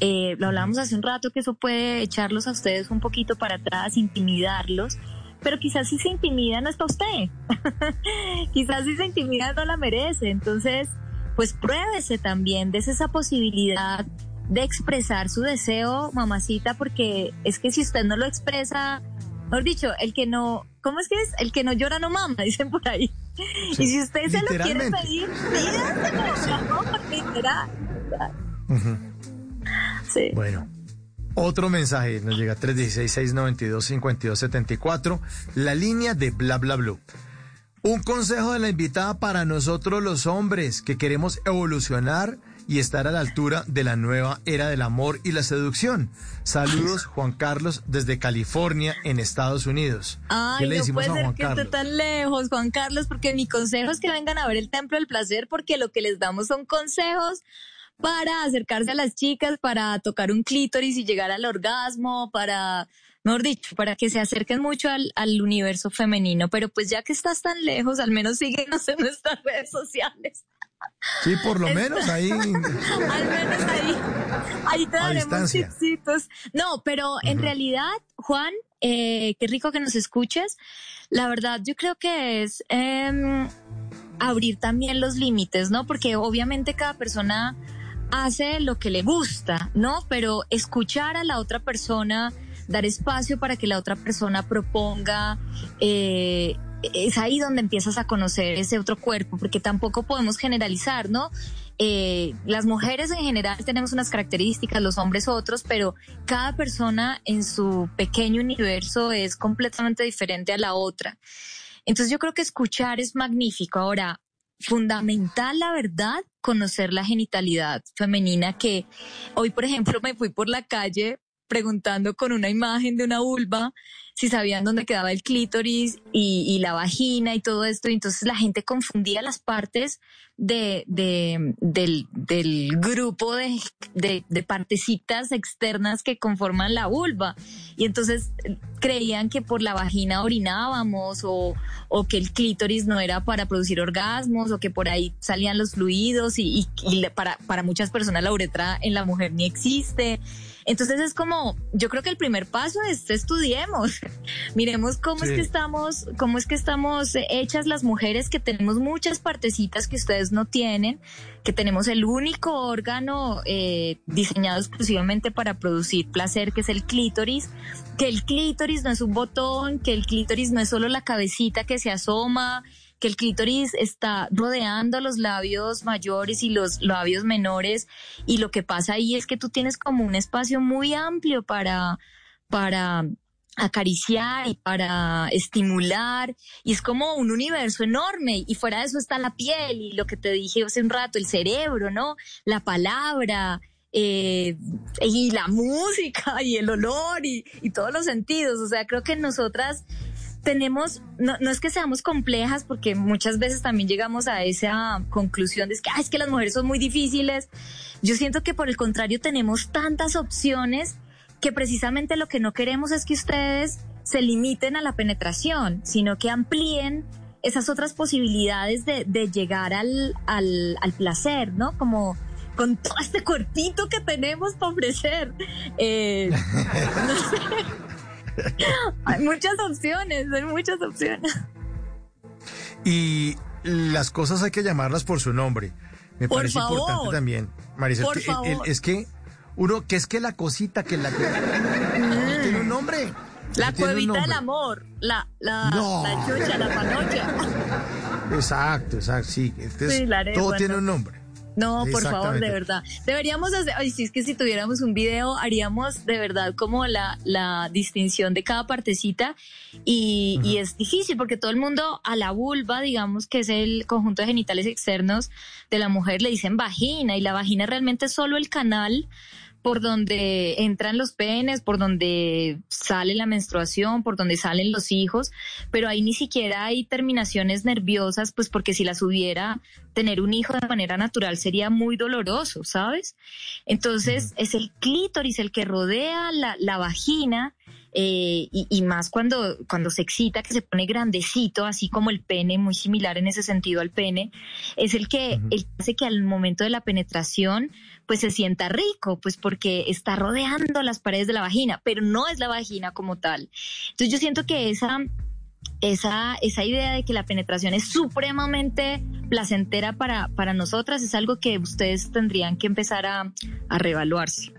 Eh, lo hablamos hace un rato que eso puede echarlos a ustedes un poquito para atrás, intimidarlos, pero quizás si se intimida no es para usted. quizás si se intimida no la merece. Entonces, pues pruébese también, des esa posibilidad de expresar su deseo, mamacita, porque es que si usted no lo expresa, mejor dicho, el que no, ¿cómo es que es? El que no llora no mama, dicen por ahí. y si usted se lo quiere pedir, pídaselo, literal. Sí. Bueno. Otro mensaje nos llega 316-692-5274, la línea de bla bla bla. Un consejo de la invitada para nosotros los hombres que queremos evolucionar y estar a la altura de la nueva era del amor y la seducción. Saludos, Juan Carlos, desde California, en Estados Unidos. Ay, ¿Qué le no puede ser que esté tan lejos, Juan Carlos, porque mi consejo es que vengan a ver el Templo del Placer, porque lo que les damos son consejos para acercarse a las chicas, para tocar un clítoris y llegar al orgasmo, para mejor dicho, para que se acerquen mucho al, al, universo femenino. Pero pues ya que estás tan lejos, al menos síguenos en nuestras redes sociales. Sí, por lo menos ahí. Al menos ahí. Ahí te daremos tipsitos. No, pero en realidad, Juan, eh, qué rico que nos escuches. La verdad, yo creo que es eh, abrir también los límites, ¿no? Porque obviamente cada persona hace lo que le gusta, ¿no? Pero escuchar a la otra persona, dar espacio para que la otra persona proponga, eh, es ahí donde empiezas a conocer ese otro cuerpo, porque tampoco podemos generalizar, ¿no? Eh, las mujeres en general tenemos unas características, los hombres otros, pero cada persona en su pequeño universo es completamente diferente a la otra. Entonces yo creo que escuchar es magnífico. Ahora, fundamental, la verdad, conocer la genitalidad femenina que hoy, por ejemplo, me fui por la calle preguntando con una imagen de una vulva si sabían dónde quedaba el clítoris y, la vagina y todo esto. Y entonces la gente confundía las partes de, del, grupo de, de, partecitas externas que conforman la vulva. Y entonces creían que por la vagina orinábamos o, o que el clítoris no era para producir orgasmos o que por ahí salían los fluidos y, y para, para muchas personas la uretra en la mujer ni existe. Entonces es como, yo creo que el primer paso es estudiemos, miremos cómo es que estamos, cómo es que estamos hechas las mujeres que tenemos muchas partecitas que ustedes no tienen, que tenemos el único órgano eh, diseñado exclusivamente para producir placer, que es el clítoris, que el clítoris no es un botón, que el clítoris no es solo la cabecita que se asoma, que el clítoris está rodeando los labios mayores y los labios menores y lo que pasa ahí es que tú tienes como un espacio muy amplio para, para acariciar y para estimular y es como un universo enorme y fuera de eso está la piel y lo que te dije hace un rato, el cerebro, ¿no? La palabra, eh, y la música y el olor y, y, todos los sentidos. O sea, creo que nosotras tenemos, no, no, es que seamos complejas, porque muchas veces también llegamos a esa conclusión de que, es que las mujeres son muy difíciles. Yo siento que por el contrario tenemos tantas opciones que precisamente lo que no queremos es que ustedes se limiten a la penetración, sino que amplíen esas otras posibilidades de, de llegar al, al, al placer, ¿no? Como con todo este cuerpito que tenemos para ofrecer. Eh, no sé. hay muchas opciones, hay muchas opciones. Y las cosas hay que llamarlas por su nombre. Me parece importante también, Marisa. es que uno, que es que la cosita, que la mm. tiene un nombre. La cuevita del amor, la, la, la chucha, la panocha. Exacto, exacto, sí. todo tiene un nombre. No, por favor, de verdad. Deberíamos hacer, ay, si es que si tuviéramos un video, haríamos de verdad como la, la distinción de cada partecita y, y es difícil porque todo el mundo a la vulva, digamos que es el conjunto de genitales externos de la mujer, le dicen vagina y la vagina realmente es solo el canal por donde entran los penes, por donde sale la menstruación, por donde salen los hijos, pero ahí ni siquiera hay terminaciones nerviosas, pues porque si las hubiera, tener un hijo de manera natural sería muy doloroso, ¿sabes? Entonces es el clítoris el que rodea la, la vagina eh, y, y, más cuando, cuando se excita, que se pone grandecito, así como el pene, muy similar en ese sentido al pene, es el que, el que hace que al momento de la penetración pues se sienta rico, pues porque está rodeando las paredes de la vagina, pero no es la vagina como tal. Entonces yo siento que esa esa, esa idea de que la penetración es supremamente placentera para, para nosotras es algo que ustedes tendrían que empezar a, a reevaluarse.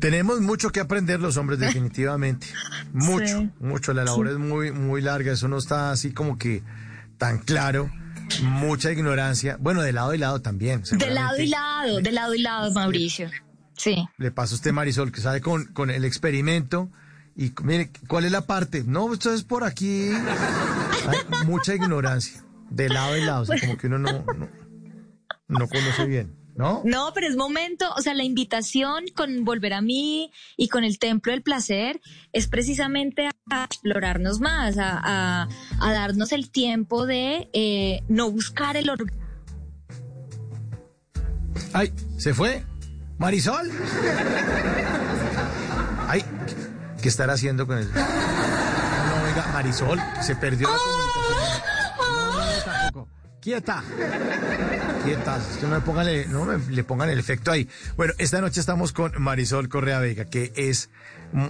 Tenemos mucho que aprender los hombres definitivamente. Mucho, sí. mucho. La labor sí. es muy, muy larga. Eso no está así como que tan claro. Mucha ignorancia. Bueno, de lado y lado también. De lado y lado, de lado y lado, Mauricio. Sí. Le pasa a usted, Marisol, que sale con, con el experimento. Y mire, ¿cuál es la parte? No, esto es por aquí. Hay mucha ignorancia. De lado y lado. O sea, como que uno no, no, no conoce bien. ¿No? No, pero es momento, o sea, la invitación con Volver a mí y con el Templo del Placer es precisamente a explorarnos más, a, a, a darnos el tiempo de eh, no buscar el orgullo. Ay, ¿se fue? ¿Marisol? Ay, ¿qué estará haciendo con el...? No, no, oiga, Marisol, se perdió la comunicación. Quieta. Quieta. No me pongan, no me, le pongan el efecto ahí. Bueno, esta noche estamos con Marisol Correa Vega, que es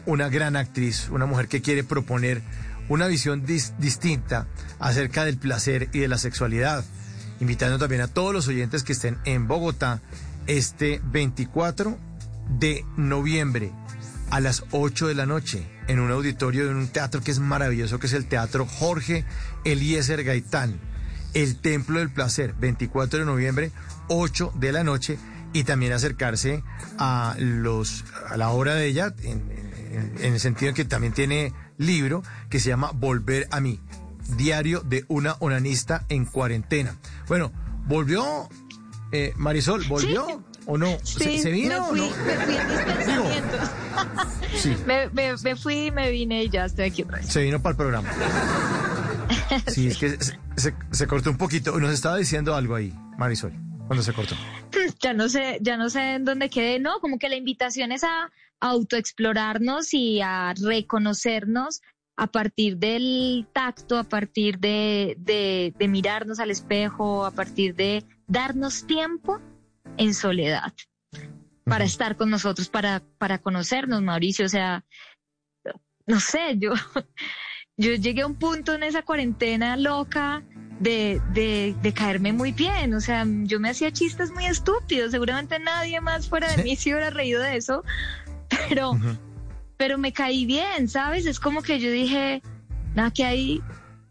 una gran actriz, una mujer que quiere proponer una visión dis distinta acerca del placer y de la sexualidad. Invitando también a todos los oyentes que estén en Bogotá este 24 de noviembre a las 8 de la noche en un auditorio de un teatro que es maravilloso, que es el Teatro Jorge Eliezer Gaitán el Templo del Placer, 24 de noviembre, 8 de la noche, y también acercarse a, los, a la obra de ella, en, en, en el sentido que también tiene libro que se llama Volver a mí, diario de una onanista en cuarentena. Bueno, ¿volvió eh, Marisol? ¿Volvió? Sí. ¿O no? Sí, ¿Se, ¿Se, vino me fui, o no? Me fui en mis pensamientos. Sí. me, me, me, fui y me vine y ya estoy aquí otra vez. Se vino para el programa. Sí, es que se, se, se, cortó un poquito. Nos estaba diciendo algo ahí, Marisol, cuando se cortó. Ya no sé, ya no sé en dónde quedé, no, como que la invitación es a autoexplorarnos y a reconocernos a partir del tacto, a partir de, de, de mirarnos al espejo, a partir de darnos tiempo en soledad para estar con nosotros, para, para conocernos, Mauricio. O sea, no sé, yo, yo llegué a un punto en esa cuarentena loca de, de, de caerme muy bien. O sea, yo me hacía chistes muy estúpidos. Seguramente nadie más fuera de mí se hubiera reído de eso. Pero, uh -huh. pero me caí bien, ¿sabes? Es como que yo dije, nada, que hay,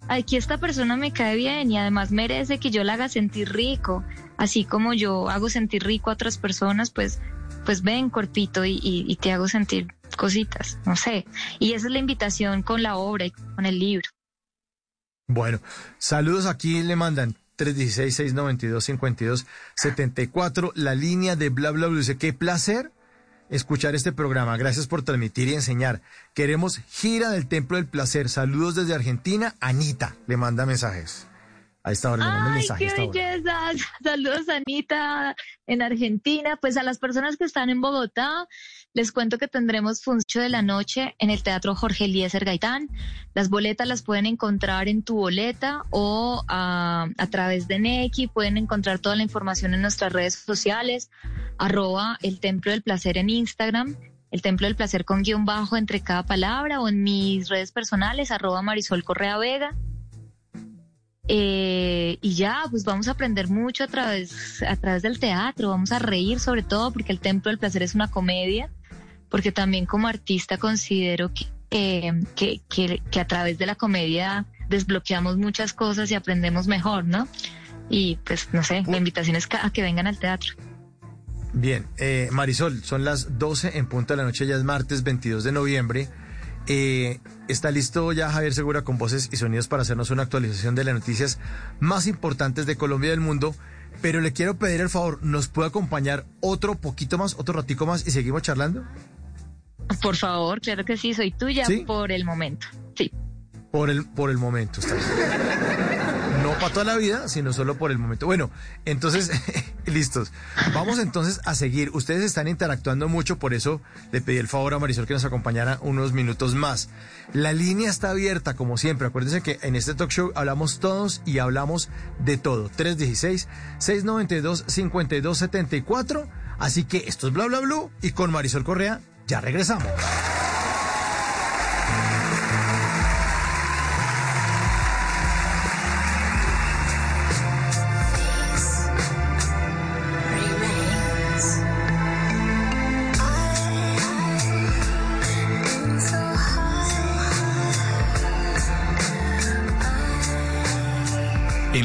aquí esta persona me cae bien y además merece que yo la haga sentir rico. Así como yo hago sentir rico a otras personas, pues, pues ven, corpito, y, te hago sentir cositas, no sé. Y esa es la invitación con la obra y con el libro. Bueno, saludos aquí le mandan 316-692-5274, la línea de bla bla bla. Dice, qué placer escuchar este programa. Gracias por transmitir y enseñar. Queremos gira del Templo del Placer. Saludos desde Argentina. Anita le manda mensajes. A esta hora le manda Ay, mensajes. qué belleza. Saludos, Anita, en Argentina. Pues a las personas que están en Bogotá, les cuento que tendremos función de la noche en el Teatro Jorge Eliezer Gaitán. Las boletas las pueden encontrar en tu boleta o a, a través de Neki. Pueden encontrar toda la información en nuestras redes sociales, arroba el Templo del Placer en Instagram, el Templo del Placer con guion bajo entre cada palabra o en mis redes personales, arroba Marisol Correa Vega. Eh, y ya, pues vamos a aprender mucho a través, a través del teatro, vamos a reír sobre todo porque el Templo del Placer es una comedia, porque también como artista considero que, eh, que, que, que, a través de la comedia desbloqueamos muchas cosas y aprendemos mejor, ¿no? Y pues no sé, la invitación es a que vengan al teatro. Bien, eh, Marisol, son las 12 en punto de la noche, ya es martes 22 de noviembre. Eh, está listo ya Javier Segura con voces y sonidos para hacernos una actualización de las noticias más importantes de Colombia y del mundo. Pero le quiero pedir el favor, ¿nos puede acompañar otro poquito más, otro ratico más y seguimos charlando? Por favor, claro que sí, soy tuya ¿Sí? por el momento. Sí. Por el, por el momento, está bien. No para toda la vida, sino solo por el momento. Bueno, entonces, listos. Vamos entonces a seguir. Ustedes están interactuando mucho, por eso le pedí el favor a Marisol que nos acompañara unos minutos más. La línea está abierta, como siempre. Acuérdense que en este talk show hablamos todos y hablamos de todo. 316-692-5274. Así que esto es Bla Bla Blue y con Marisol Correa ya regresamos.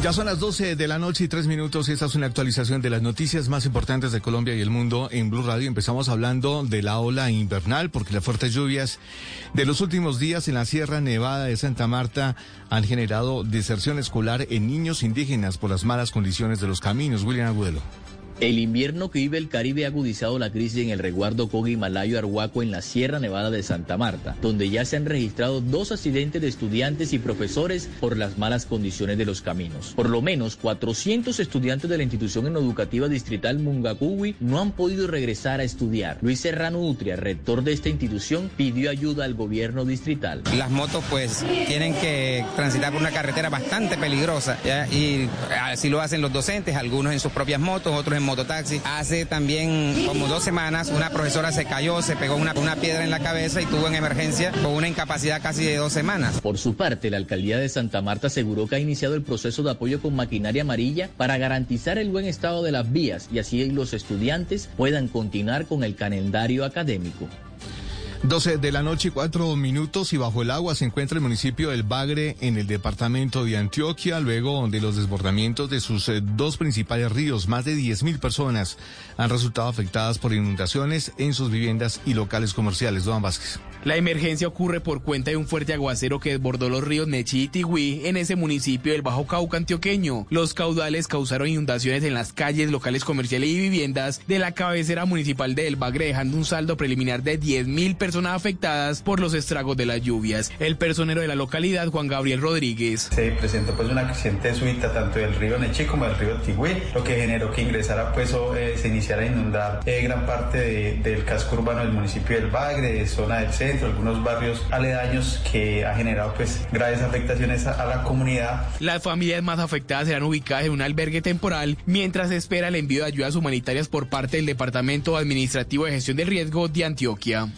Ya son las 12 de la noche y tres minutos. Esta es una actualización de las noticias más importantes de Colombia y el mundo en Blue Radio. Empezamos hablando de la ola invernal porque las fuertes lluvias de los últimos días en la Sierra Nevada de Santa Marta han generado deserción escolar en niños indígenas por las malas condiciones de los caminos. William Agudelo. El invierno que vive el Caribe ha agudizado la crisis en el resguardo Cogi Malayo Arhuaco en la Sierra Nevada de Santa Marta, donde ya se han registrado dos accidentes de estudiantes y profesores por las malas condiciones de los caminos. Por lo menos 400 estudiantes de la institución educativa distrital Mungacuwi no han podido regresar a estudiar. Luis Serrano Utria, rector de esta institución, pidió ayuda al gobierno distrital. Las motos pues tienen que transitar por una carretera bastante peligrosa y así lo hacen los docentes, algunos en sus propias motos, otros en mototaxi. Hace también como dos semanas una profesora se cayó, se pegó una, una piedra en la cabeza y tuvo en emergencia con una incapacidad casi de dos semanas. Por su parte, la alcaldía de Santa Marta aseguró que ha iniciado el proceso de apoyo con maquinaria amarilla para garantizar el buen estado de las vías y así los estudiantes puedan continuar con el calendario académico. 12 de la noche y cuatro minutos y bajo el agua se encuentra el municipio del Bagre en el departamento de Antioquia luego de los desbordamientos de sus eh, dos principales ríos. Más de 10 mil personas han resultado afectadas por inundaciones en sus viviendas y locales comerciales. Don Vázquez. La emergencia ocurre por cuenta de un fuerte aguacero que desbordó los ríos Nechi y Tigüí en ese municipio del Bajo Cauca antioqueño. Los caudales causaron inundaciones en las calles, locales comerciales y viviendas de la cabecera municipal de El Bagre, dejando un saldo preliminar de 10 mil personas afectadas por los estragos de las lluvias. El personero de la localidad, Juan Gabriel Rodríguez. Se presentó pues una creciente súbita tanto del río Nechi como del río Tigüí, lo que generó que ingresara pues o eh, se iniciara a inundar eh, gran parte de, del casco urbano del municipio del Bagre, de zona del centro, algunos barrios aledaños que ha generado pues graves afectaciones a, a la comunidad. Las familias más afectadas serán ubicadas en un albergue temporal mientras espera el envío de ayudas humanitarias por parte del Departamento Administrativo de Gestión del Riesgo de Antioquia.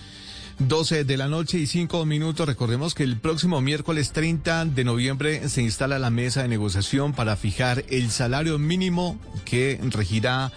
12 de la noche y 5 minutos. Recordemos que el próximo miércoles 30 de noviembre se instala la mesa de negociación para fijar el salario mínimo que regirá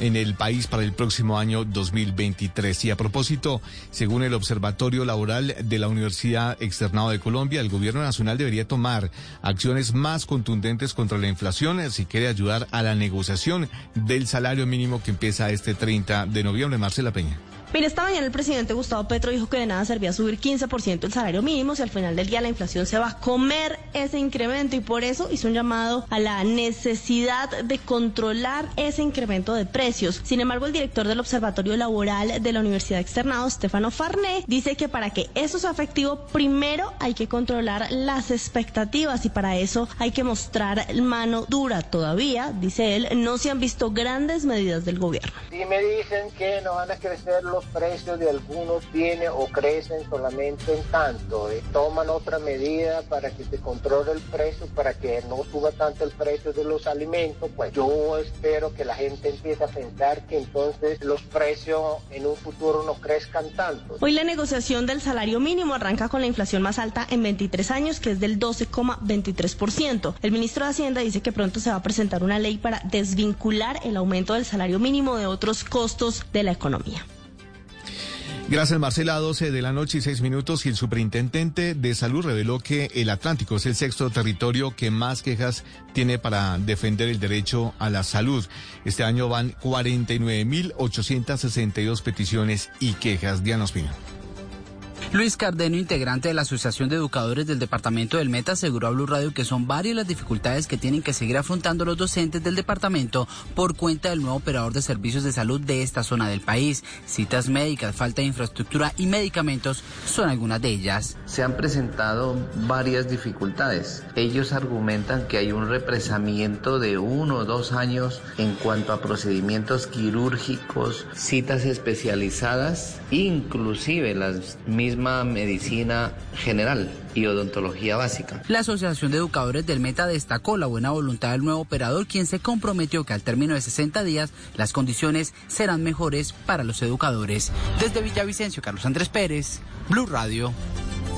en el país para el próximo año 2023. Y a propósito, según el Observatorio Laboral de la Universidad Externado de Colombia, el gobierno nacional debería tomar acciones más contundentes contra la inflación si quiere ayudar a la negociación del salario mínimo que empieza este 30 de noviembre. Marcela Peña. Mire, esta mañana el presidente Gustavo Petro dijo que de nada servía subir 15% el salario mínimo si al final del día la inflación se va a comer ese incremento y por eso hizo un llamado a la necesidad de controlar ese incremento de precios. Sin embargo, el director del Observatorio Laboral de la Universidad Externado, Stefano Farné, dice que para que eso sea efectivo, primero hay que controlar las expectativas y para eso hay que mostrar mano dura. Todavía, dice él, no se han visto grandes medidas del gobierno. Si me dicen que no van a crecer los precios de algunos bienes o crecen solamente en tanto, eh, toman otra medida para que se controle el precio, para que no suba tanto el precio de los alimentos, pues yo espero que la gente empiece a pensar que entonces los precios en un futuro no crezcan tanto. Hoy la negociación del salario mínimo arranca con la inflación más alta en 23 años, que es del 12,23%. El ministro de Hacienda dice que pronto se va a presentar una ley para desvincular el aumento del salario mínimo de otros costos de la economía. Gracias, Marcela. 12 de la noche y 6 minutos. Y el superintendente de salud reveló que el Atlántico es el sexto territorio que más quejas tiene para defender el derecho a la salud. Este año van 49.862 peticiones y quejas. Diana Ospina. Luis Cardeno, integrante de la Asociación de Educadores del Departamento del Meta, aseguró a Blue Radio que son varias las dificultades que tienen que seguir afrontando los docentes del departamento por cuenta del nuevo operador de servicios de salud de esta zona del país. Citas médicas, falta de infraestructura y medicamentos son algunas de ellas. Se han presentado varias dificultades. Ellos argumentan que hay un represamiento de uno o dos años en cuanto a procedimientos quirúrgicos, citas especializadas, inclusive las mismas medicina general y odontología básica. La Asociación de Educadores del Meta destacó la buena voluntad del nuevo operador, quien se comprometió que al término de 60 días las condiciones serán mejores para los educadores. Desde Villavicencio, Carlos Andrés Pérez, Blue Radio.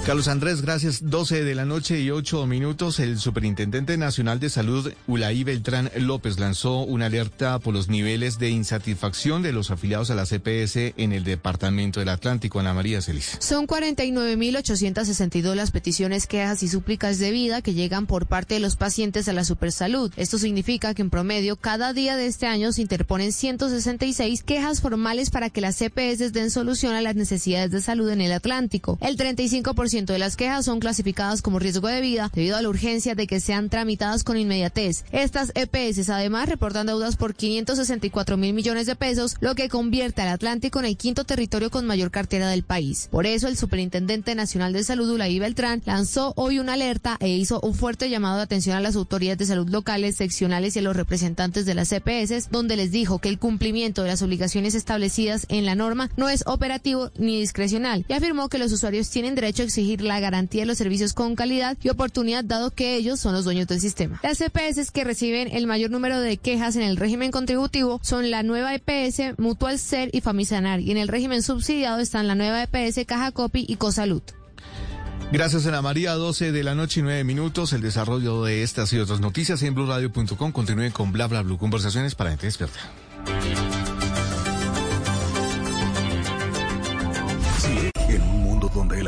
Carlos Andrés, gracias. 12 de la noche y 8 minutos. El Superintendente Nacional de Salud, Ulaí Beltrán López, lanzó una alerta por los niveles de insatisfacción de los afiliados a la CPS en el Departamento del Atlántico. Ana María Celis. Son 49.862 las peticiones, quejas y súplicas de vida que llegan por parte de los pacientes a la Supersalud. Esto significa que en promedio cada día de este año se interponen 166 quejas formales para que las CPS den solución a las necesidades de salud en el Atlántico. El 35% de las quejas son clasificadas como riesgo de vida debido a la urgencia de que sean tramitadas con inmediatez. Estas EPS además reportan deudas por 564 mil millones de pesos, lo que convierte al Atlántico en el quinto territorio con mayor cartera del país. Por eso el Superintendente Nacional de Salud, Ulaí Beltrán, lanzó hoy una alerta e hizo un fuerte llamado de atención a las autoridades de salud locales, seccionales y a los representantes de las EPS, donde les dijo que el cumplimiento de las obligaciones establecidas en la norma no es operativo ni discrecional y afirmó que los usuarios tienen derecho exigir la garantía de los servicios con calidad y oportunidad dado que ellos son los dueños del sistema. Las EPS que reciben el mayor número de quejas en el régimen contributivo son la nueva EPS, Mutual Ser y Famisanar y en el régimen subsidiado están la nueva EPS, Caja Copi y Cosalud. Gracias, Ana María. 12 de la noche y 9 minutos. El desarrollo de estas y otras noticias en BlueRadio.com. Continúen con Bla Bla Blue. Conversaciones para gente despierta. En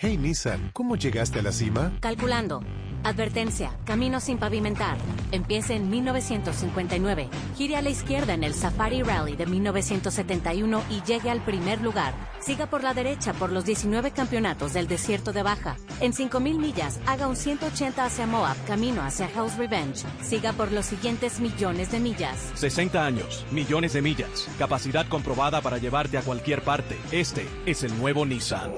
Hey Nissan, ¿cómo llegaste a la cima? Calculando. Advertencia, camino sin pavimentar. Empiece en 1959. Gire a la izquierda en el Safari Rally de 1971 y llegue al primer lugar. Siga por la derecha por los 19 campeonatos del desierto de Baja. En 5000 millas, haga un 180 hacia Moab, camino hacia House Revenge. Siga por los siguientes millones de millas. 60 años, millones de millas. Capacidad comprobada para llevarte a cualquier parte. Este es el nuevo Nissan.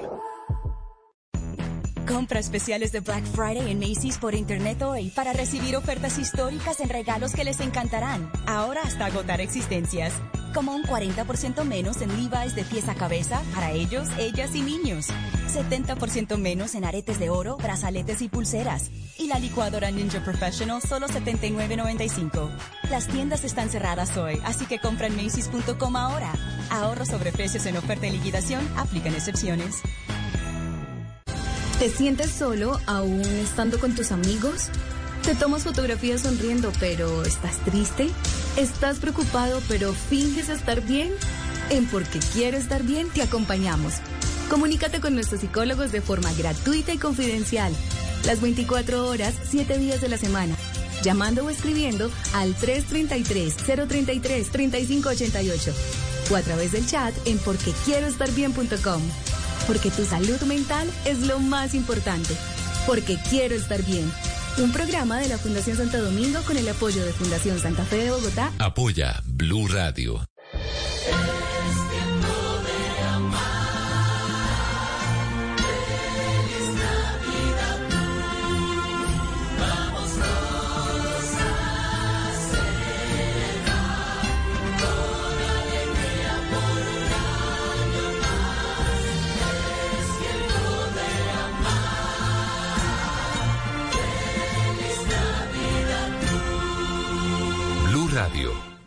Compra especiales de Black Friday en Macy's por internet hoy para recibir ofertas históricas en regalos que les encantarán. Ahora hasta agotar existencias. Como un 40% menos en Levi's de pies a cabeza para ellos, ellas y niños. 70% menos en aretes de oro, brazaletes y pulseras. Y la licuadora Ninja Professional solo $79.95. Las tiendas están cerradas hoy, así que compra en Macy's.com ahora. Ahorro sobre precios en oferta y liquidación, aplican excepciones. ¿Te sientes solo aún estando con tus amigos? ¿Te tomas fotografías sonriendo pero estás triste? ¿Estás preocupado pero finges estar bien? En Porque Quiero Estar Bien te acompañamos. Comunícate con nuestros psicólogos de forma gratuita y confidencial. Las 24 horas, 7 días de la semana. Llamando o escribiendo al 333-033-3588 o a través del chat en porquequieroestarbien.com. Porque tu salud mental es lo más importante. Porque quiero estar bien. Un programa de la Fundación Santo Domingo con el apoyo de Fundación Santa Fe de Bogotá. Apoya Blue Radio.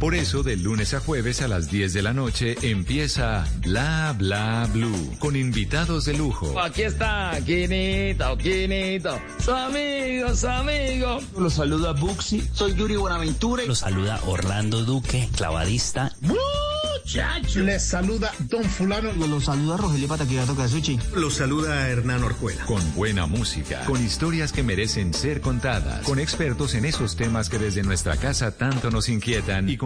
Por eso, de lunes a jueves a las 10 de la noche empieza Bla Bla Blue con invitados de lujo. Aquí está, Quinito, Quinito, su amigo, su amigo. Los saluda Buxi, soy Yuri Buenaventura. Los saluda Orlando Duque, clavadista. Muchacho. Les saluda Don Fulano. Los saluda Rogelio Pataquigato Casuchi. Los saluda Hernán Orjuela. Con buena música, con historias que merecen ser contadas, con expertos en esos temas que desde nuestra casa tanto nos inquietan y con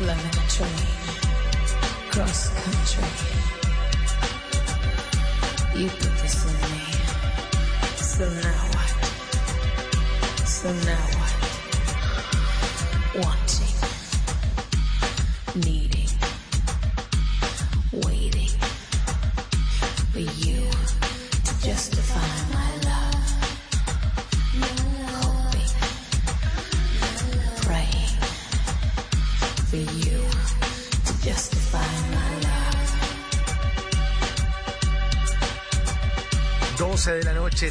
Train. Cross country. You put this in me. So now? So now? Wanting, needing,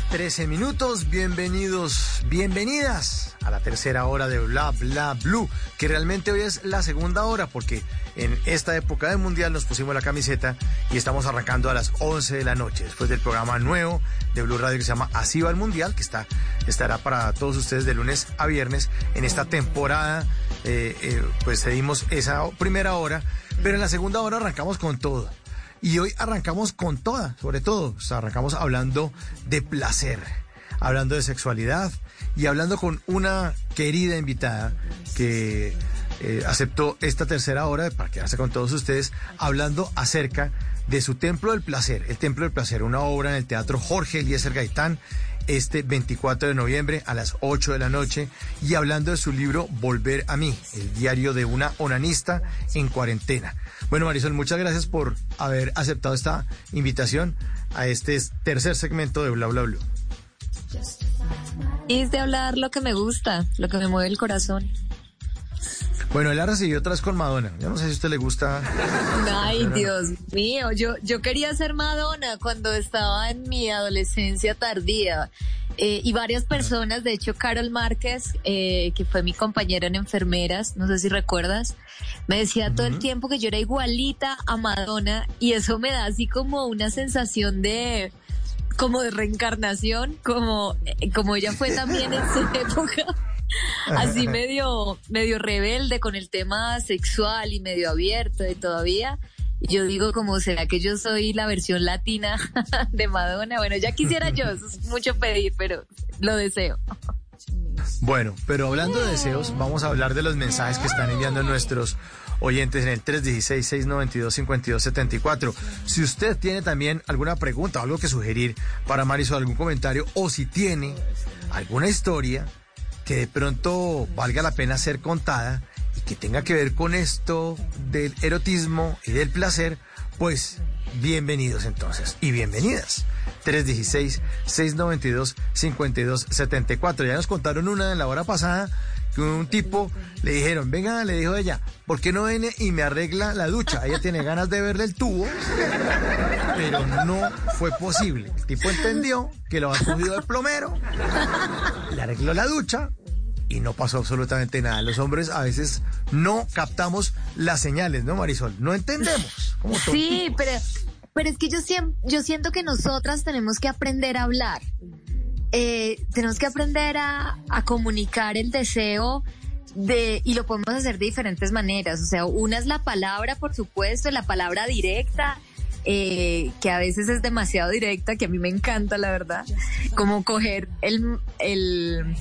13 minutos. Bienvenidos, bienvenidas a la tercera hora de Bla Bla Blue, que realmente hoy es la segunda hora porque en esta época del mundial nos pusimos la camiseta y estamos arrancando a las 11 de la noche, después del programa nuevo de Blue Radio que se llama Así va el mundial, que está, estará para todos ustedes de lunes a viernes en esta temporada. eh, eh, pues cedimos esa primera hora, pero en la segunda hora arrancamos con todo. Y hoy arrancamos con toda, sobre todo, arrancamos hablando de placer, hablando de sexualidad y hablando con una querida invitada que eh, aceptó esta tercera hora para quedarse con todos ustedes, hablando acerca de su Templo del Placer, el Templo del Placer, una obra en el Teatro Jorge Eliezer Gaitán, este 24 de noviembre a las 8 de la noche y hablando de su libro Volver a mí, el diario de una onanista en cuarentena. Bueno, Marisol, muchas gracias por haber aceptado esta invitación a este tercer segmento de Bla Bla Blue. Es de hablar lo que me gusta, lo que me mueve el corazón. Bueno, él ha recibido otras con Madonna. Yo no sé si a usted le gusta. Ay, Pero- Dios mío, yo, yo quería ser Madonna cuando estaba en mi adolescencia tardía. eh, y varias personas, de hecho Carol Márquez, eh, que fue mi compañera en enfermeras, no sé si recuerdas, me decía todo el tiempo que yo era igualita a Madonna y eso me da así como una sensación de como de reencarnación, como, eh, como ella fue también en su época. Así medio, medio rebelde con el tema sexual y medio abierto y todavía. Yo digo como, ¿será que yo soy la versión latina de Madonna? Bueno, ya quisiera yo, eso es mucho pedir, pero lo deseo. Bueno, pero hablando de deseos, vamos a hablar de los mensajes que están enviando nuestros oyentes en el 316-692-5274. Si usted tiene también alguna pregunta o algo que sugerir para Marisol, algún comentario, o si tiene alguna historia que de pronto valga la pena ser contada y que tenga que ver con esto del erotismo y del placer, pues bienvenidos entonces y bienvenidas. 316-692-5274. Ya nos contaron una en la hora pasada que un tipo le dijeron, venga, le dijo ella, ¿por qué no viene y me arregla la ducha? Ella tiene ganas de verle el tubo, pero no fue posible. El tipo entendió que lo había cogido el plomero, le arregló la ducha y no pasó absolutamente nada. Los hombres a veces no captamos las señales, ¿no, Marisol? No entendemos. Como Sí, pero, pero es que yo, yo siento que nosotras tenemos que aprender a hablar. Eh, tenemos que aprender a, a comunicar el deseo de, y lo podemos hacer de diferentes maneras. O sea, una es la palabra, por supuesto, la palabra directa. eh, que a veces es demasiado directa, que a mí me encanta, la verdad, como coger el, el,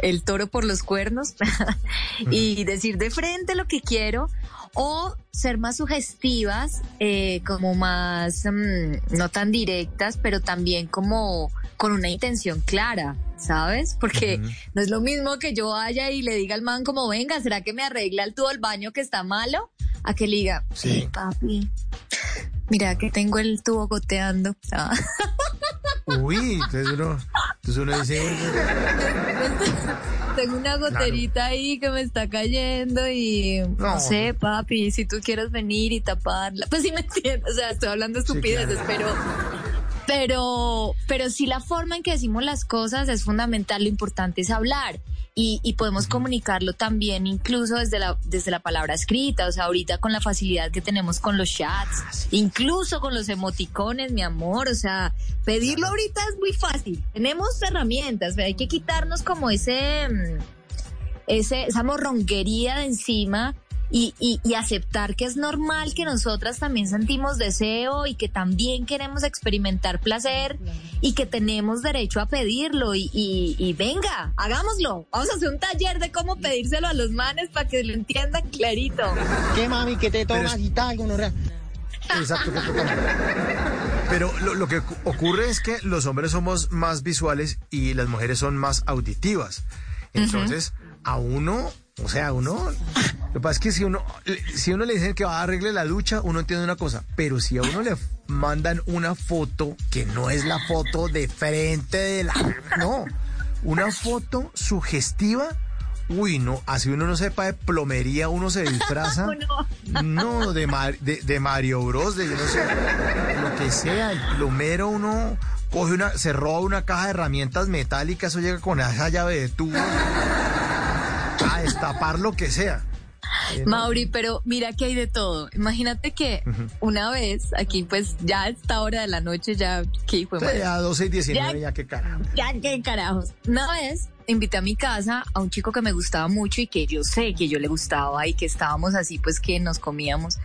el toro por los cuernos y decir de frente lo que quiero o ser más sugestivas, eh, como más, mm, no tan directas, pero también como con una intención clara, ¿sabes? Porque no es lo mismo que yo vaya y le diga al man como, venga, ¿será que me arregla el tubo del baño que está malo? A que le diga, sí, papi, mira que tengo el tubo goteando. Uy, entonces uno, entonces uno dice, Tengo una goterita ahí que me está cayendo y no, No. sé, papi, si tú quieres venir y taparla. Pues sí me entiendes, o sea, estoy hablando estupideces, pero pero pero sí la forma en que decimos las cosas es fundamental, lo importante es hablar. Y, y podemos comunicarlo también incluso desde la, desde la palabra escrita, o sea, ahorita con la facilidad que tenemos con los chats, incluso con los emoticones, mi amor, o sea, pedirlo ahorita es muy fácil. Tenemos herramientas, pero hay que quitarnos como ese, mm, ese esa morronguería de encima y, y, y aceptar que es normal que nosotras también sentimos deseo y que también queremos experimentar placer y que tenemos derecho a pedirlo y, y, y venga, hagámoslo. Vamos a hacer un taller de cómo pedírselo a los manes para que lo entiendan clarito. ¿Qué mami? ¿Qué te tomas y tal? Exacto, que. Pero lo, lo que cu- ocurre es que los hombres somos más visuales y las mujeres son más auditivas. Entonces, a uno, o sea, uno, lo que pasa es que si uno, si uno le dicen que va a arregle la ducha, uno entiende una cosa, pero si a uno le mandan una foto que no es la foto de frente de la, no, una foto sugestiva, uy, no, así uno no sepa de plomería, uno se disfraza. No, de, Mar- de, de Mario Bros, de yo no sé, lo que sea, el plomero uno coge una, se roba una caja de herramientas metálicas, eso llega con esa llave de tubo a destapar lo que sea. Eh. Mauri, pero mira que hay de todo. Imagínate que una vez, aquí pues ya a esta hora de la noche, ya que hijo de Sí, ya 12 y 19, Ya- ya, qué carajo. Ya, qué carajos. Una vez invité a mi casa a un chico que me gustaba mucho y que yo sé que yo le gustaba y que estábamos así, pues que nos comíamos.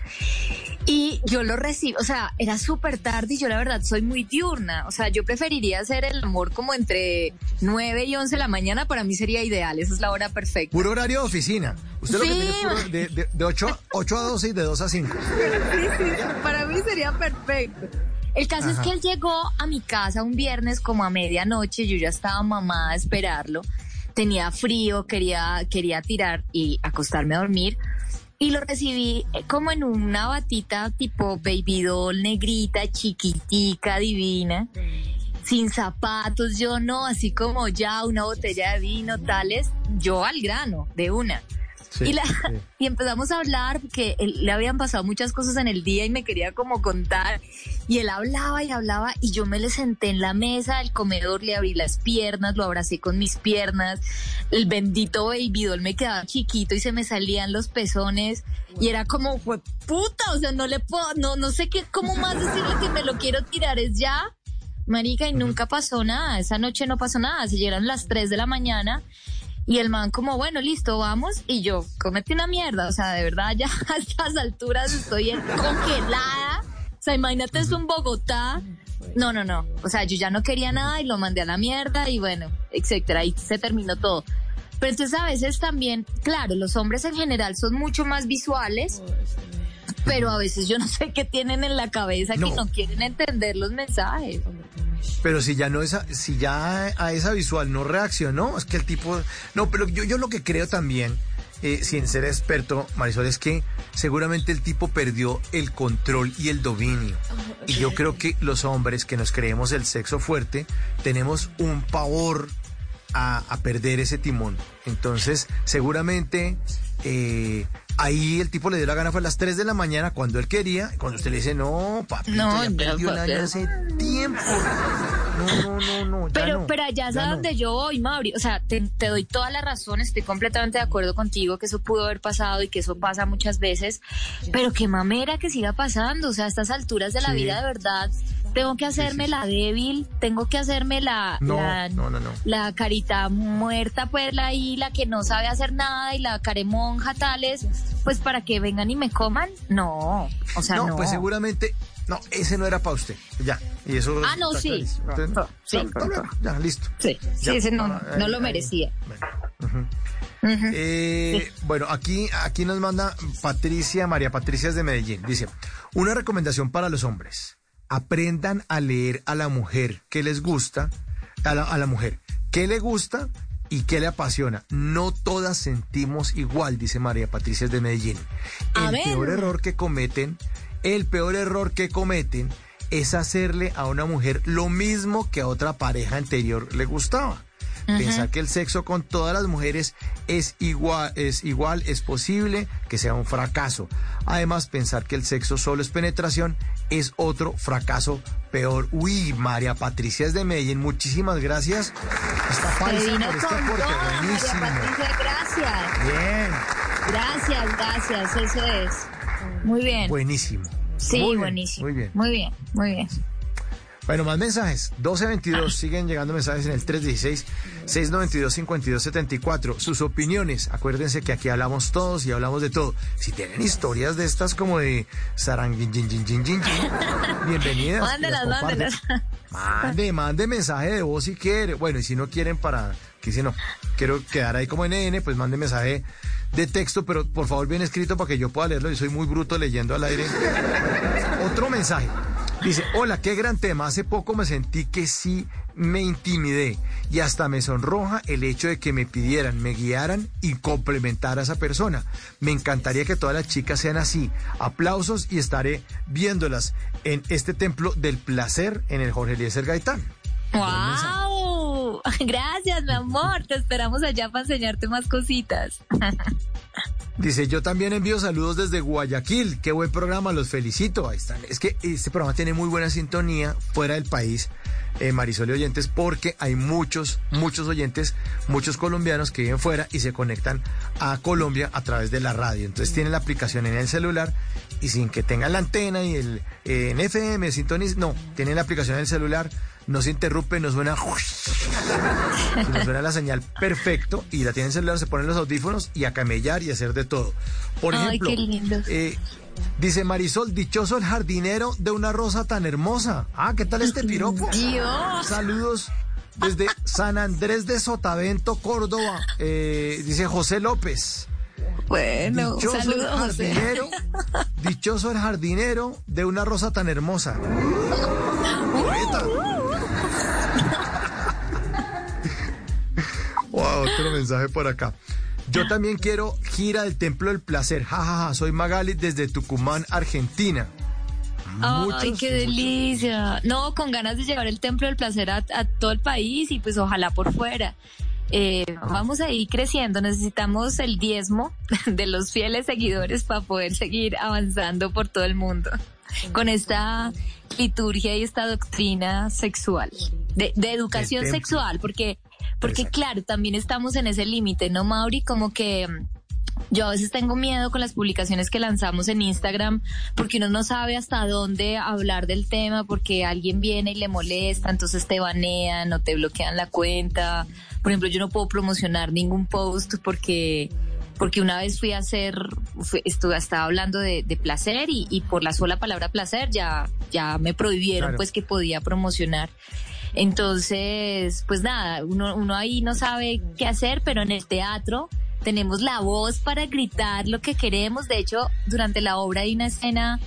Y yo lo recibí, o sea, era súper tarde y yo la verdad soy muy diurna. O sea, yo preferiría hacer el amor como entre 9 y 11 de la mañana, para mí sería ideal, esa es la hora perfecta. Puro horario de oficina. Usted lo que Sí. tiene es puro de, de, de 8, a- 8 a 12 y de 2 a 5. Sí, sí, para mí sería perfecto. El caso es que él llegó a mi casa un viernes como a medianoche, yo ya estaba mamada a esperarlo, tenía frío, quería, quería tirar y acostarme a dormir. Y lo recibí eh, como en una batita tipo baby doll, negrita, chiquitica, divina, sin zapatos, yo no, así como ya una botella de vino, tales, yo al grano, de una. Y, la, y empezamos a hablar porque él, le habían pasado muchas cosas en el día y me quería como contar. Y él hablaba y hablaba y yo me le senté en la mesa del comedor, le abrí las piernas, lo abracé con mis piernas. El bendito baby doll me quedaba chiquito y se me salían los pezones. Y era como, fue puta, o sea, no le puedo, no, no sé qué, cómo más decirle que me lo quiero tirar, es ya. Marica, y nunca pasó nada. Esa noche no pasó nada. Se llegaron las 3 de la mañana y el man como, bueno, listo, vamos. Y yo, comete una mierda. O sea, de verdad, ya a estas alturas estoy congelada. O sea, imagínate eso en Bogotá. No, no, no. O sea, yo ya no quería nada y lo mandé a la mierda y bueno, etcétera. Y se terminó todo. Pero entonces a veces también, claro, los hombres en general son mucho más visuales, pero a veces yo no sé qué tienen en la cabeza que no quieren entender los mensajes. Pero si ya no esa, si ya a esa visual no reaccionó, es que el tipo, no, pero yo, yo lo que creo también, eh, sin ser experto, Marisol, es que seguramente el tipo perdió el control y el dominio. Y yo creo que los hombres que nos creemos el sexo fuerte, tenemos un pavor a, a perder ese timón. Entonces, seguramente eh, ahí el tipo le dio la gana fue a las 3 de la mañana cuando él quería, cuando usted le dice, no, papi, No, ya perdió el papi. año hace tiempo. No, no, no, no, ya Pero, no, pero allá es a no. donde yo voy, Mauri. O sea, te, te doy toda la razón, estoy completamente de acuerdo contigo que eso pudo haber pasado y que eso pasa muchas veces. Pero qué mamera que siga pasando. O sea, a estas alturas de la Sí. vida, de verdad, tengo que hacerme la débil, tengo que hacerme la, No, la, no, no, no. la carita muerta, pues la ahí, la que no sabe hacer nada y la caremonja tales, pues para que vengan y me coman. No, o sea, no. no, pues seguramente, no, ese no era para usted. Ya, y eso. Ah, no, sí. Entonces, ya, listo. Sí, sí, Ya. ese no, Ah, no ahí, lo merecía. Eh, Bueno, aquí, aquí nos manda Patricia, María Patricia es de Medellín. Dice, una recomendación para los hombres. Aprendan a leer a la mujer que les gusta, a la, a la mujer, qué le gusta y qué le apasiona. No todas sentimos igual, dice María Patricia de Medellín. A El ver. peor error que cometen, el peor error que cometen es hacerle a una mujer lo mismo que a otra pareja anterior le gustaba. Pensar que el sexo con todas las mujeres es igual, es igual, es posible que sea un fracaso. Además, pensar que el sexo solo es penetración es otro fracaso peor. Uy, María Patricia es de Medellín, muchísimas gracias. Está paisa por este aporte, toda, María buenísimo. Patricia, gracias. Bien, Gracias, gracias, eso es. Muy bien. buenísimo. sí, Muy bien, buenísimo. Muy bien. Muy bien, muy bien. Bueno, más mensajes. 1222 siguen llegando mensajes en el 316-692-5274. Sus opiniones. Acuérdense que aquí hablamos todos y hablamos de todo. Si tienen historias de estas como de saranguin, bienvenidas. Mándelas, mándelas. Mande, mande mensaje de voz si quiere. Bueno, y si no quieren para, que si no, quiero quedar ahí como NN, pues mande mensaje de texto, pero por favor bien escrito para que yo pueda leerlo. Yo soy muy bruto leyendo al aire. Otro mensaje. Dice, hola, qué gran tema. Hace poco me sentí que sí me intimidé y hasta me sonroja el hecho de que me pidieran, me guiaran y complementar a esa persona. Me encantaría que todas las chicas sean así. Aplausos y estaré viéndolas en este templo del placer en el Jorge Eliezer Gaitán. ¡Wow! Gracias, mi amor. Te esperamos allá para enseñarte más cositas. Dice, yo también envío saludos desde Guayaquil. Qué buen programa, los felicito. Ahí están. Es que este programa tiene muy buena sintonía fuera del país, eh, Marisol y oyentes, porque hay muchos, muchos oyentes, muchos colombianos que viven fuera y se conectan a Colombia a través de la radio. Entonces tienen la aplicación en el celular y sin que tengan la antena y el eh, en FM, sintoniz, no, tienen la aplicación en el celular, no se interrumpe, no suena, nos suena la señal perfecto y la tienen en el celular, se ponen los audífonos y a camellar y hacer de todo. Por Ay, ejemplo, qué lindo. eh, dice Marisol, dichoso el jardinero de una rosa tan hermosa. Ah, ¿qué tal este piropo? Dios. Saludos desde San Andrés de Sotavento, Córdoba. Eh, dice José López. Bueno, Dichoso el saludos, José. jardinero, dichoso el jardinero de una rosa tan hermosa. Poeta. Wow, otro mensaje por acá. Yo también quiero gira del Templo del Placer. Ja, ja, ja. Soy Magali desde Tucumán, Argentina. Ay, Muchos, qué muchos. delicia. No, con ganas de llevar el templo del placer a, a todo el país y pues ojalá por fuera. eh, vamos a ir creciendo. Necesitamos el diezmo de los fieles seguidores para poder seguir avanzando por todo el mundo con esta liturgia y esta doctrina sexual, de, de educación sexual, porque, porque claro, también estamos en ese límite, ¿no, Mauri? Como que mm, yo a veces tengo miedo con las publicaciones que lanzamos en Instagram porque uno no sabe hasta dónde hablar del tema porque alguien viene y le molesta, entonces te banean o te bloquean la cuenta. Por ejemplo, yo no puedo promocionar ningún post porque porque una vez fui a hacer, estuve, estaba hablando de, placer y, por la sola palabra placer ya, ya me prohibieron pues que podía promocionar. Entonces, pues nada, uno, uno ahí no sabe qué hacer, pero en el teatro tenemos la voz para gritar lo que queremos. De hecho, durante la obra hay una escena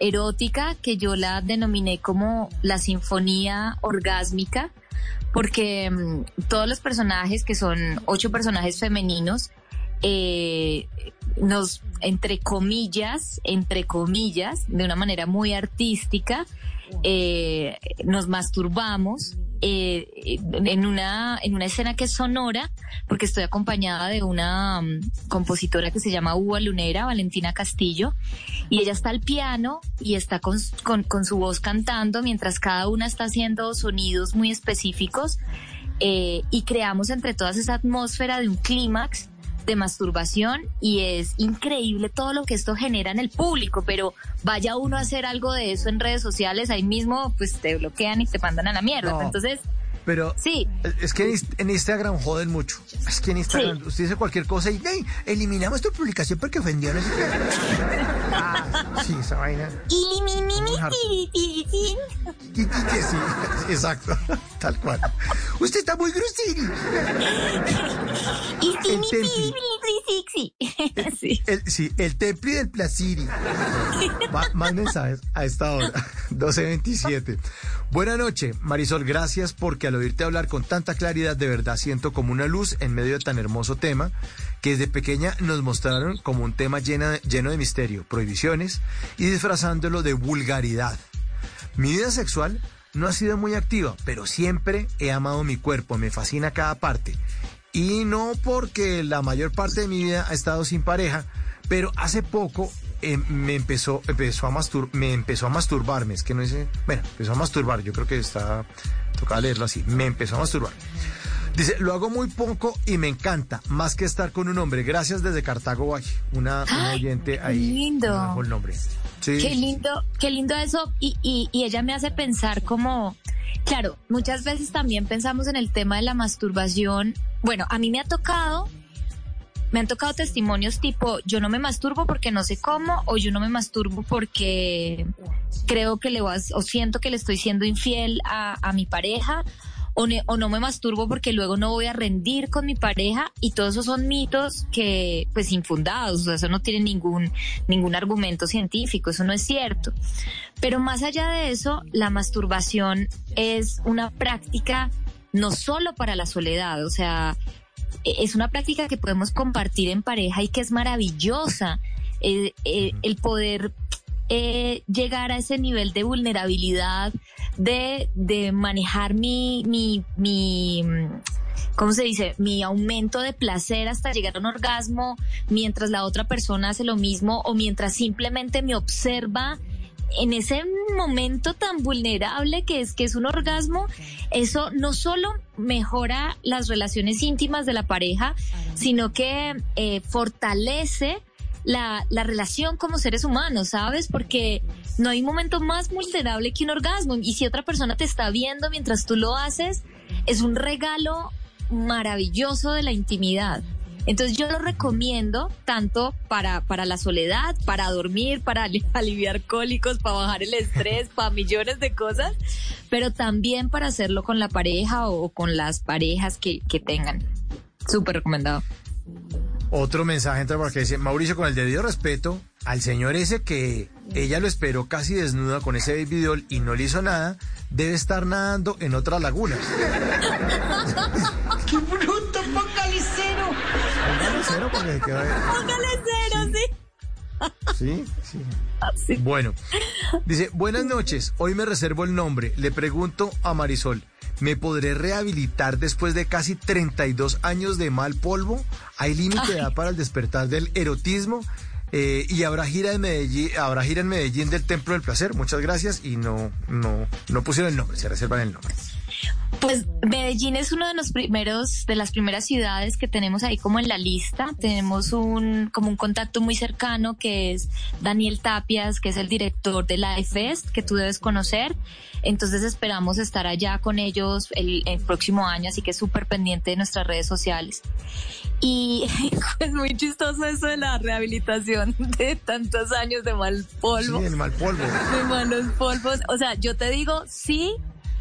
erótica que yo la denominé como la sinfonía orgásmica, porque mm, todos los personajes, que son ocho personajes femeninos, eh, nos, entre comillas, entre comillas, de una manera muy artística, eh, nos masturbamos eh, en una en una escena que es sonora porque estoy acompañada de una um, compositora que se llama Uva Lunera Valentina Castillo y ella está al piano y está con, con, con su voz cantando mientras cada una está haciendo sonidos muy específicos eh, y creamos entre todas esa atmósfera de un clímax de masturbación y es increíble todo lo que esto genera en el público, pero vaya uno a hacer algo de eso en redes sociales, ahí mismo pues te bloquean y te mandan a la mierda. Entonces, pero sí. es que en Instagram joden mucho. Es que en Instagram usted dice cualquier cosa y eliminamos tu publicación porque ofendió a no ah, sí, esa vaina. Sí, exacto, tal cual. Usted está muy grosero. Sí. El, sí, el templi del placiri. Más mensajes a esta hora, 12.27. Buenas noches, Marisol, gracias porque al oírte hablar con tanta claridad de verdad siento como una luz en medio de tan hermoso tema que desde pequeña nos mostraron como un tema lleno de, lleno de misterio, prohibiciones y disfrazándolo de vulgaridad. Mi vida sexual no ha sido muy activa, pero siempre he amado mi cuerpo, me fascina cada parte. Y no porque la mayor parte de mi vida ha estado sin pareja, pero hace poco eh, me empezó, empezó a mastur me empezó a masturbarme, es que no dice, bueno, empezó a masturbar, yo creo que está, toca leerlo así, me empezó a masturbar. Dice, lo hago muy poco y me encanta, más que estar con un hombre. Gracias desde Cartago Valle, una, oyente ahí. lindo. el nombre. Qué lindo, qué lindo eso. Y, y, y ella me hace pensar como, claro, muchas veces también pensamos en el tema de la masturbación. Bueno, a mí me ha tocado me han tocado testimonios tipo, yo no me masturbo porque no sé cómo, o yo no me masturbo porque creo que le vas, o siento que le estoy siendo infiel a, a mi pareja, o, o, no me masturbo porque luego no voy a rendir con mi pareja, y todos esos son mitos que, pues, infundados, o sea, eso no tiene ningún, ningún argumento científico, eso no es cierto. Pero más allá de eso, la masturbación es una práctica no solo para la soledad, o sea, e-, es una práctica que podemos compartir en pareja y que es maravillosa. Eh, eh, el poder eh, llegar a ese nivel de vulnerabilidad, de, de manejar mi, mi, mi, ¿cómo se dice? Mi aumento de placer hasta llegar a un orgasmo mientras la otra persona hace lo mismo o mientras simplemente me observa en ese momento tan vulnerable que es que es un orgasmo, eso no solo mejora las relaciones íntimas de la pareja, sino que eh, fortalece la, la, relación como seres humanos, ¿sabes? Porque no hay momento más vulnerable que un orgasmo. Y si otra persona te está viendo mientras tú lo haces, es un regalo maravilloso de la intimidad. Entonces yo lo recomiendo tanto para, para la soledad, para dormir, para aliviar cólicos, para bajar el estrés, para millones de cosas, pero también para hacerlo con la pareja o con las parejas que, que tengan. Súper recomendado. Otro mensaje entra porque dice, Mauricio, con el debido respeto al señor ese que ella lo esperó casi desnuda con ese baby doll y no le hizo nada, debe estar nadando en otra laguna. ¡Qué bruto, póngale cero! Póngale cero porque Póngale cero, sí. Sí, sí. Bueno, dice, buenas noches, hoy me reservo el nombre, le pregunto a Marisol, ¿Me podré rehabilitar después de casi 32 años de mal polvo? ¿Hay límite de edad para el despertar del erotismo? Eh, y habrá gira en Medellín, habrá gira en Medellín del Templo del Placer. Muchas gracias y no, no, no pusieron el nombre, se reservan el nombre. Pues Medellín es uno de los primeros, de las primeras ciudades que tenemos ahí como en la lista. Tenemos un, como un contacto muy cercano que es Daniel Tapias, que es el director de la Fest, que tú debes conocer. Entonces esperamos estar allá con ellos el, el próximo año, así que súper pendiente de nuestras redes sociales. Y es muy chistoso eso de la rehabilitación de tantos años de mal polvo. Sí, el mal polvo. De malos polvos. O sea, yo te digo sí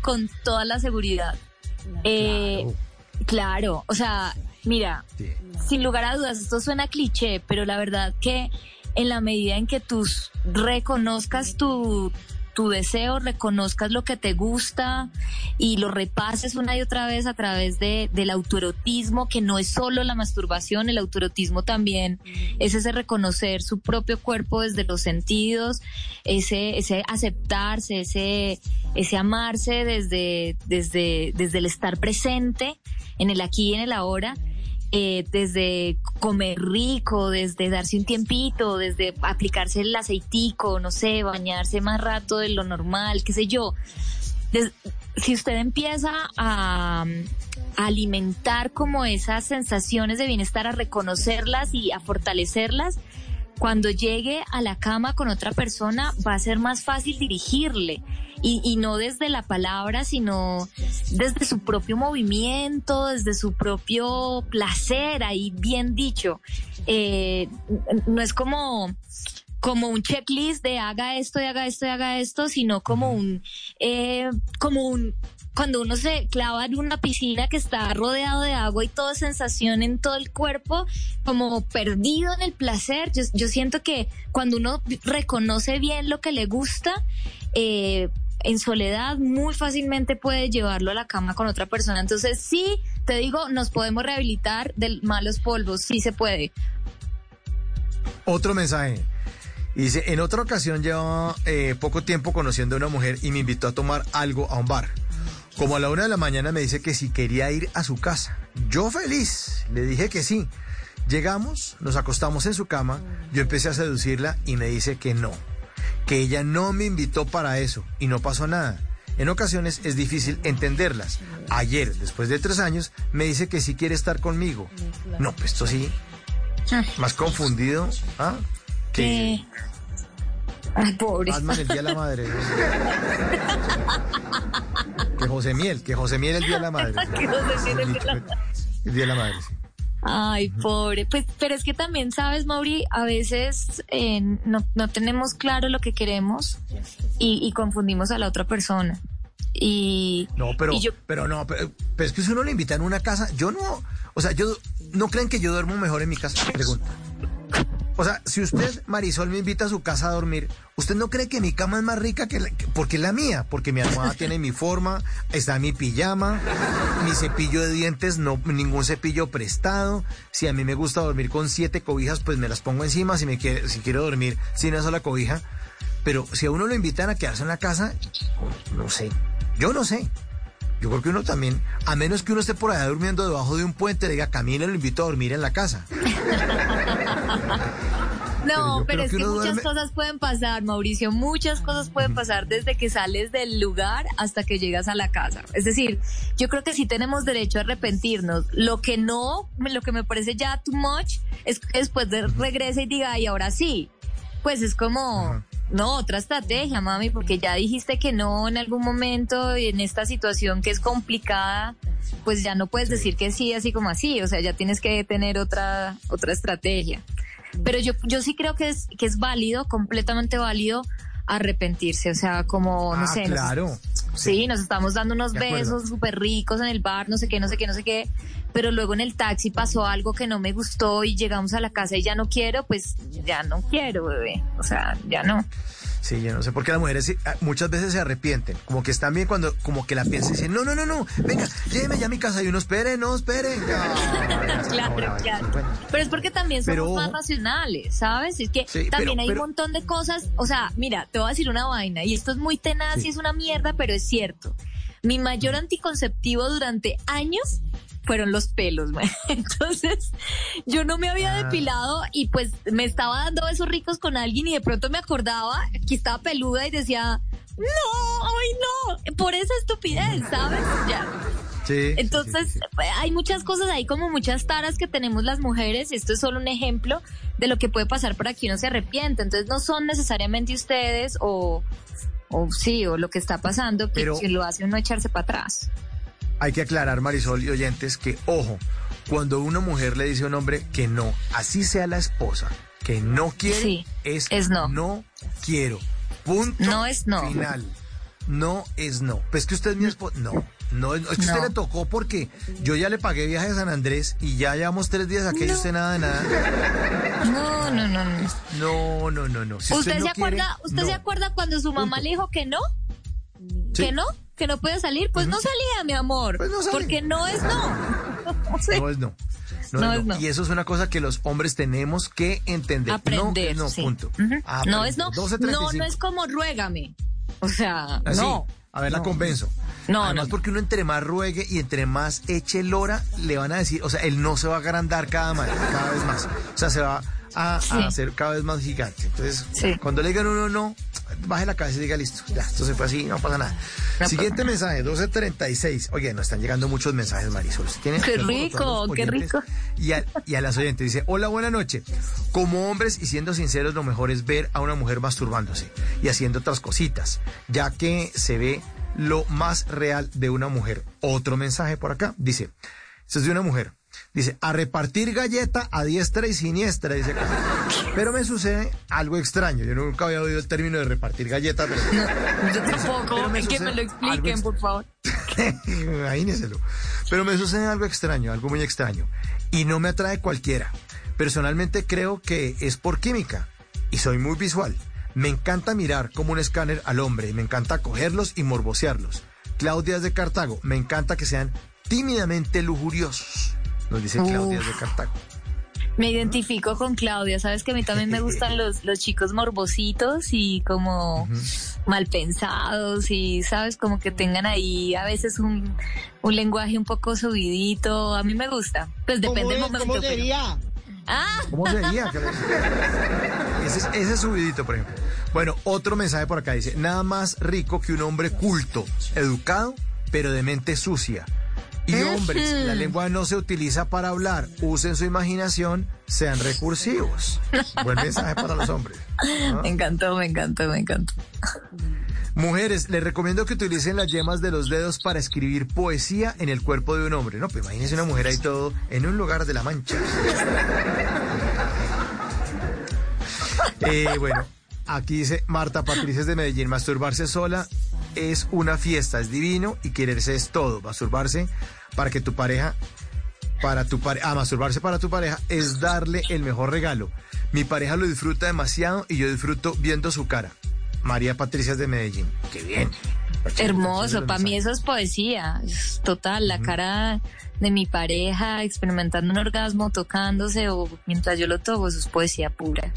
con toda la seguridad. Eh, claro, o sea, mira, sin lugar a dudas, esto suena cliché, pero la verdad que en la medida en que tú reconozcas tu, tu deseo, reconozcas lo que te gusta y lo repases una y otra vez a través de, del autoerotismo, que no es solo la masturbación, el autoerotismo también es ese reconocer su propio cuerpo desde los sentidos, ese, ese aceptarse, ese, ese amarse desde, desde, desde el estar presente en el aquí y en el ahora eh, desde comer rico, desde darse un tiempito, desde aplicarse el aceitico, no sé, bañarse más rato de lo normal, qué sé yo. si usted empieza a, a alimentar como esas sensaciones de bienestar, a reconocerlas y a fortalecerlas, cuando llegue a la cama con otra persona va a ser más fácil dirigirle y, y, no desde la palabra, sino desde su propio movimiento, desde su propio placer, ahí bien dicho. Eh, no es como como un checklist de haga esto y haga esto y haga esto, sino como un, eh, como un, cuando uno se clava en una piscina que está rodeado de agua y toda sensación en todo el cuerpo, como perdido en el placer. Yo, siento que cuando uno reconoce bien lo que le gusta, eh, en soledad muy fácilmente puede llevarlo a la cama con otra persona. Entonces sí, te digo, nos podemos rehabilitar de malos polvos, sí se puede. Otro mensaje. Dice, en otra ocasión llevaba eh, poco tiempo conociendo a una mujer y me invitó a tomar algo a un bar. Como a la una de la mañana me dice que si quería ir a su casa. Yo feliz, le dije que sí. Llegamos, nos acostamos en su cama, yo empecé a seducirla y me dice que no, que ella no me invitó para eso y no pasó nada. En ocasiones es difícil entenderlas. Ayer, después de tres años, me dice que sí quiere estar conmigo. No, pues esto sí. Más confundido. ¿ah? Que... Ay, pobre. Batman el día de la madre. que José Miel, que José Miel el día de la madre. que José Miel el día de la madre. El día de la madre, sí. Ay, pobre. Pues, pero es que también, sabes, Mauri, a veces eh, no, no tenemos claro lo que queremos y, y confundimos a la otra persona. Y. No, pero, y yo, pero no, pero, pero, es que si uno le invita en una casa, yo no. O sea, yo. ¿No creen que yo duermo mejor en mi casa? Pregunta. O sea, si usted, Marisol, me invita a su casa a dormir, ¿usted no cree que mi cama es más rica que la, porque es la mía? Porque mi almohada tiene mi forma, está mi pijama, mi cepillo de dientes, no ningún cepillo prestado. Si a mí me gusta dormir con siete cobijas, pues me las pongo encima si me quiere, si quiero dormir sin una sola cobija. Pero si a uno lo invitan a quedarse en la casa, no sé, yo no sé. Yo creo que uno también, a menos que uno esté por allá durmiendo debajo de un puente, le diga, Camila, lo invito a dormir en la casa. No, pero, pero es que muchas duerme- cosas pueden pasar, Mauricio. Muchas cosas pueden pasar desde que sales del lugar hasta que llegas a la casa. Es decir, yo creo que sí tenemos derecho a arrepentirnos. Lo que no, lo que me parece ya too much, es que después de regrese y diga, y ahora sí. Pues es como, no, otra estrategia, mami, porque ya dijiste que no en algún momento y en esta situación que es complicada, pues ya no puedes decir que sí así como así. O sea, ya tienes que tener otra, otra estrategia. Pero yo, yo sí creo que es, que es válido, completamente válido, arrepentirse. O sea, como, no Ah, sé. claro. Sí, nos estamos dando unos De besos súper ricos en el bar, no sé qué, no sé qué, no sé qué. Pero luego en el taxi pasó algo que no me gustó y llegamos a la casa y ya no quiero, pues ya no quiero, bebé. O sea, ya no. Sí, yo no sé por qué las mujeres ah, muchas veces se arrepienten. Como que están bien cuando, como que la piensan y dicen, no, no, no, no, venga, lléveme ya a mi casa y uno espere, no, espere. Claro, claro. Pero es porque también somos Pero, más racionales, ¿sabes? Es que Sí, también pero- hay pero- un montón de cosas. O sea, mira, te voy a decir una vaina, y esto es muy tenaz Sí. y es una mierda, pero es cierto. Mi mayor anticonceptivo durante años fueron los pelos, man. Entonces, yo no me había Ah. depilado y pues me estaba dando besos ricos con alguien y de pronto me acordaba que estaba peluda y decía, no, ay no, por esa estupidez, ¿sabes? Ya. Sí. Entonces, pues, hay muchas cosas ahí, como muchas taras que tenemos las mujeres. Esto es solo un ejemplo de lo que puede pasar para que uno se arrepiente. Entonces, no son necesariamente ustedes o, o sí, o lo que está pasando que, Pero- que lo hace uno echarse para atrás. Hay que aclarar, Marisol y oyentes, que, ojo, cuando una mujer le dice a un hombre que no, así sea la esposa, que no quiere, Sí, es, es no. No quiero. Punto. No es no. Final. No es no. Pues que usted es mi esposa. No. No, es, es que usted No. le tocó porque yo ya le pagué viaje a San Andrés y ya llevamos tres días aquí y usted nada de nada. No, no, no, no. No, no, no, no. Si ¿Usted, no se quiere, acuerda, usted no. se acuerda cuando su mamá le dijo que no? Sí. ¿Que no? ¿Que no puede salir? Pues no salía, mi amor. porque no es no. Sí. No es no. No, No es no. no. Y eso es una cosa que los hombres tenemos que entender. Aprender. No, es no, sí. punto. Aprender. No es no. 12:35. No, no es como ruégame. O sea, Así, no. A ver, la No. convenzo. No, Además, no. porque uno entre más ruegue y entre más eche lora, le van a decir, o sea, él no se va a agrandar cada, cada vez más. O sea, se va a, hacer cada vez más gigante. Entonces, Sí. cuando le digan uno no, baje la cabeza y diga listo. Ya, esto se fue así, no pasa nada. No Siguiente mensaje, 1236. Oye, nos están llegando muchos mensajes, Marisol. ¿Usted tiene- Qué rico, qué rico. Y a, y a las oyentes dice, hola, buena noche. Como hombres y siendo sinceros, lo mejor es ver a una mujer masturbándose y haciendo otras cositas, ya que se ve lo más real de una mujer. Otro mensaje por acá, dice, esto es de una mujer. Dice, a repartir galleta a diestra y siniestra, dice. Pero me sucede algo extraño. Yo nunca había oído el término de repartir galleta, pero... Yo tampoco. Pero me que me lo expliquen, ex- por favor. Imagíneselo. Pero me sucede algo extraño, algo muy extraño. Y no me atrae cualquiera. Personalmente creo que es por química. Y soy muy visual. Me encanta mirar como un escáner al hombre. y Me encanta cogerlos y morbosearlos. Claudia es de Cartago. Me encanta que sean tímidamente lujuriosos. Nos dice Claudia de Cartago. Me identifico con Claudia, sabes que a mí también me gustan los, los chicos morbositos y como mal pensados y sabes como que tengan ahí a veces un, un lenguaje un poco subidito, a mí me gusta, pues depende del momento. ¿Cómo pero- sería? Ah, ¿Cómo sería? Ese es, ese es subidito, por ejemplo. Bueno, otro mensaje por acá dice, nada más rico que un hombre culto, educado, pero de mente sucia. Y hombres, la lengua no se utiliza para hablar, usen su imaginación, sean recursivos. Buen mensaje para los hombres. ¿no? me encantó, me encantó, me encantó. Mujeres, les recomiendo que utilicen las yemas de los dedos para escribir poesía en el cuerpo de un hombre. No, pues imagínense una mujer ahí todo en un lugar de la mancha. Eh, bueno, aquí dice Marta Patricia de Medellín, masturbarse sola es una fiesta, es divino y quererse es todo. Masturbarse para que tu pareja, para tu pareja, ah, masturbarse para tu pareja es darle el mejor regalo. Mi pareja lo disfruta demasiado y yo disfruto viendo su cara. María Patricia es de Medellín. Qué bien. Hermoso, para mí eso es poesía, es total, la cara de mi pareja experimentando un orgasmo, tocándose o mientras yo lo toco, eso es poesía pura.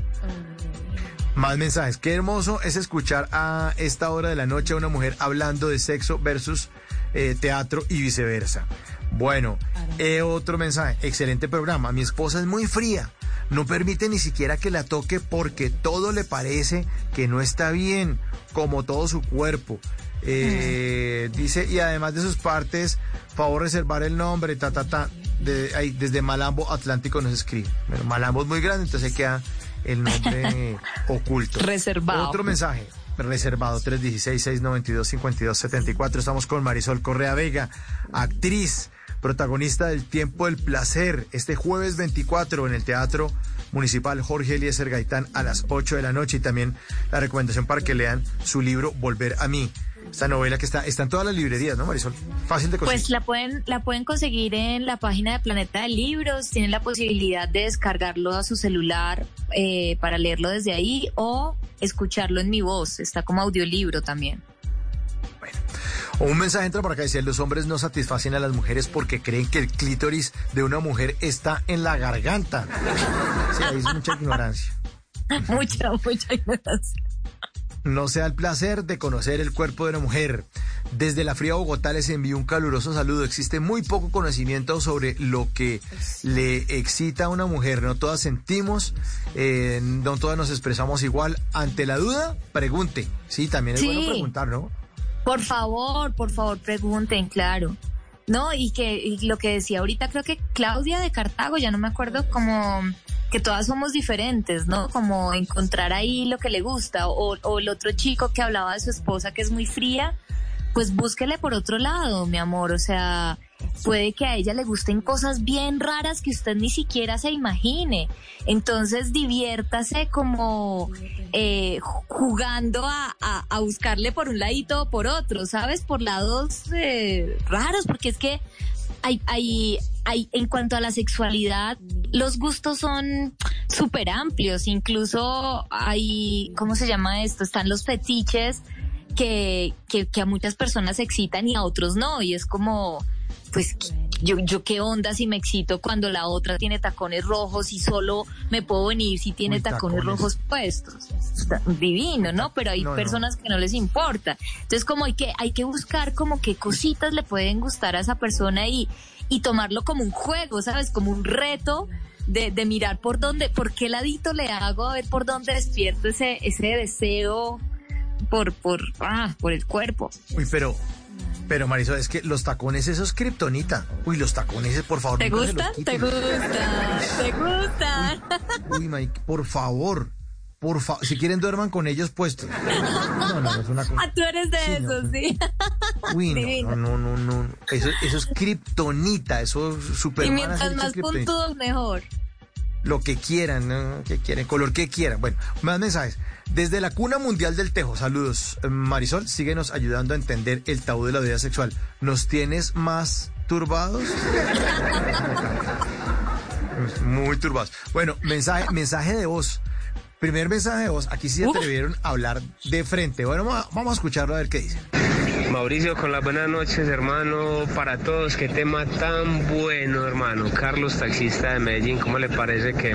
Más mensajes. Qué hermoso es escuchar a esta hora de la noche a una mujer hablando de sexo versus eh, teatro y viceversa. Bueno, eh, otro mensaje. Excelente programa. Mi esposa es muy fría. No permite ni siquiera que la toque porque todo le parece que no está bien, como todo su cuerpo. Eh, Dice, y además de sus partes, favor reservar el nombre, ta, ta, ta. De, ahí, desde Malambo Atlántico nos escribe. Bueno, Malambo es muy grande, entonces queda el nombre oculto. Reservado. Otro mensaje. Reservado 316-692-5274. Estamos con Marisol Correa Vega, actriz, protagonista del Tiempo del Placer, este jueves 24 en el Teatro Municipal Jorge Eliezer Gaitán a las 8 de la noche y también la recomendación para que lean su libro Volver a mí. Esta novela que está, está en todas las librerías, ¿no, Marisol? Fácil de conseguir. Pues la pueden, la pueden conseguir en la página de Planeta de Libros, tienen la posibilidad de descargarlo a su celular eh, para leerlo desde ahí o escucharlo en mi voz, está como audiolibro también. O un mensaje entra por acá, dice, los hombres no satisfacen a las mujeres porque creen que el clítoris de una mujer está en la garganta. Sí, ahí es mucha ignorancia. mucha, mucha ignorancia. No se da el placer de conocer el cuerpo de una mujer. Desde la fría Bogotá les envío un caluroso saludo. Existe muy poco conocimiento sobre lo que le excita a una mujer. No todas sentimos, eh, no todas nos expresamos igual. Ante la duda, pregunte. Sí, también es Sí. bueno preguntar, ¿no? Por favor, por favor, pregunten, claro. No, y que y lo que decía ahorita, creo que Claudia de Cartago, ya no me acuerdo, como que todas somos diferentes, ¿no? Como encontrar ahí lo que le gusta. O, o el otro chico que hablaba de su esposa que es muy fría, pues búsquele por otro lado, mi amor. O sea, puede que a ella le gusten cosas bien raras que usted ni siquiera se imagine. Entonces diviértase como eh, ju- jugando a buscarle por un ladito o por otro, ¿sabes? Por lados eh, raros, porque es que hay, hay, hay, en cuanto a la sexualidad, los gustos son súper amplios. Incluso hay, ¿cómo se llama esto? Están los fetiches que, que, que a muchas personas excitan y a otros no. Y es como, pues, yo, yo qué onda si me excito cuando la otra tiene tacones rojos y solo me puedo venir si tiene Uy, tacones, tacones. rojos puestos. Está Divino, ¿no? Pero hay No, no. personas que no les importa. Entonces, como hay que, hay que buscar como qué cositas le pueden gustar a esa persona y, y tomarlo como un juego, ¿sabes? Como un reto de, de mirar por dónde, por qué ladito le hago, a ver por dónde despierto ese, ese deseo por, por, ah, por el cuerpo. Uy, pero, pero Marisol, es que los tacones, eso es kriptonita. Uy, los tacones, por favor. ¿Te gustan? ¿Te gustan? ¿Te gustan? Uy, Mike, por favor. Por favor, si quieren duerman con ellos puestos. No, no, no es una cosa. Ah, tú eres de Sí, no, esos, sí. Uy, no, no, no, no. Eso, eso es kriptonita, eso es super Y mientras más puntudos, mejor. Lo que quieran, ¿no? que quieren, color que quieran. Bueno, más mensajes. Desde la cuna mundial del tejo, saludos. Eh, Marisol, síguenos ayudando a entender el tabú de la vida sexual. ¿Nos tienes más turbados? Muy turbados. Bueno, mensaje, mensaje de voz. Primer mensaje de voz. Aquí sí se atrevieron a hablar de frente. Bueno, vamos a, vamos a escucharlo a ver qué dice. Mauricio, con las buenas noches, hermano, para todos. Qué tema tan bueno, hermano. Carlos, taxista de Medellín, ¿cómo le parece que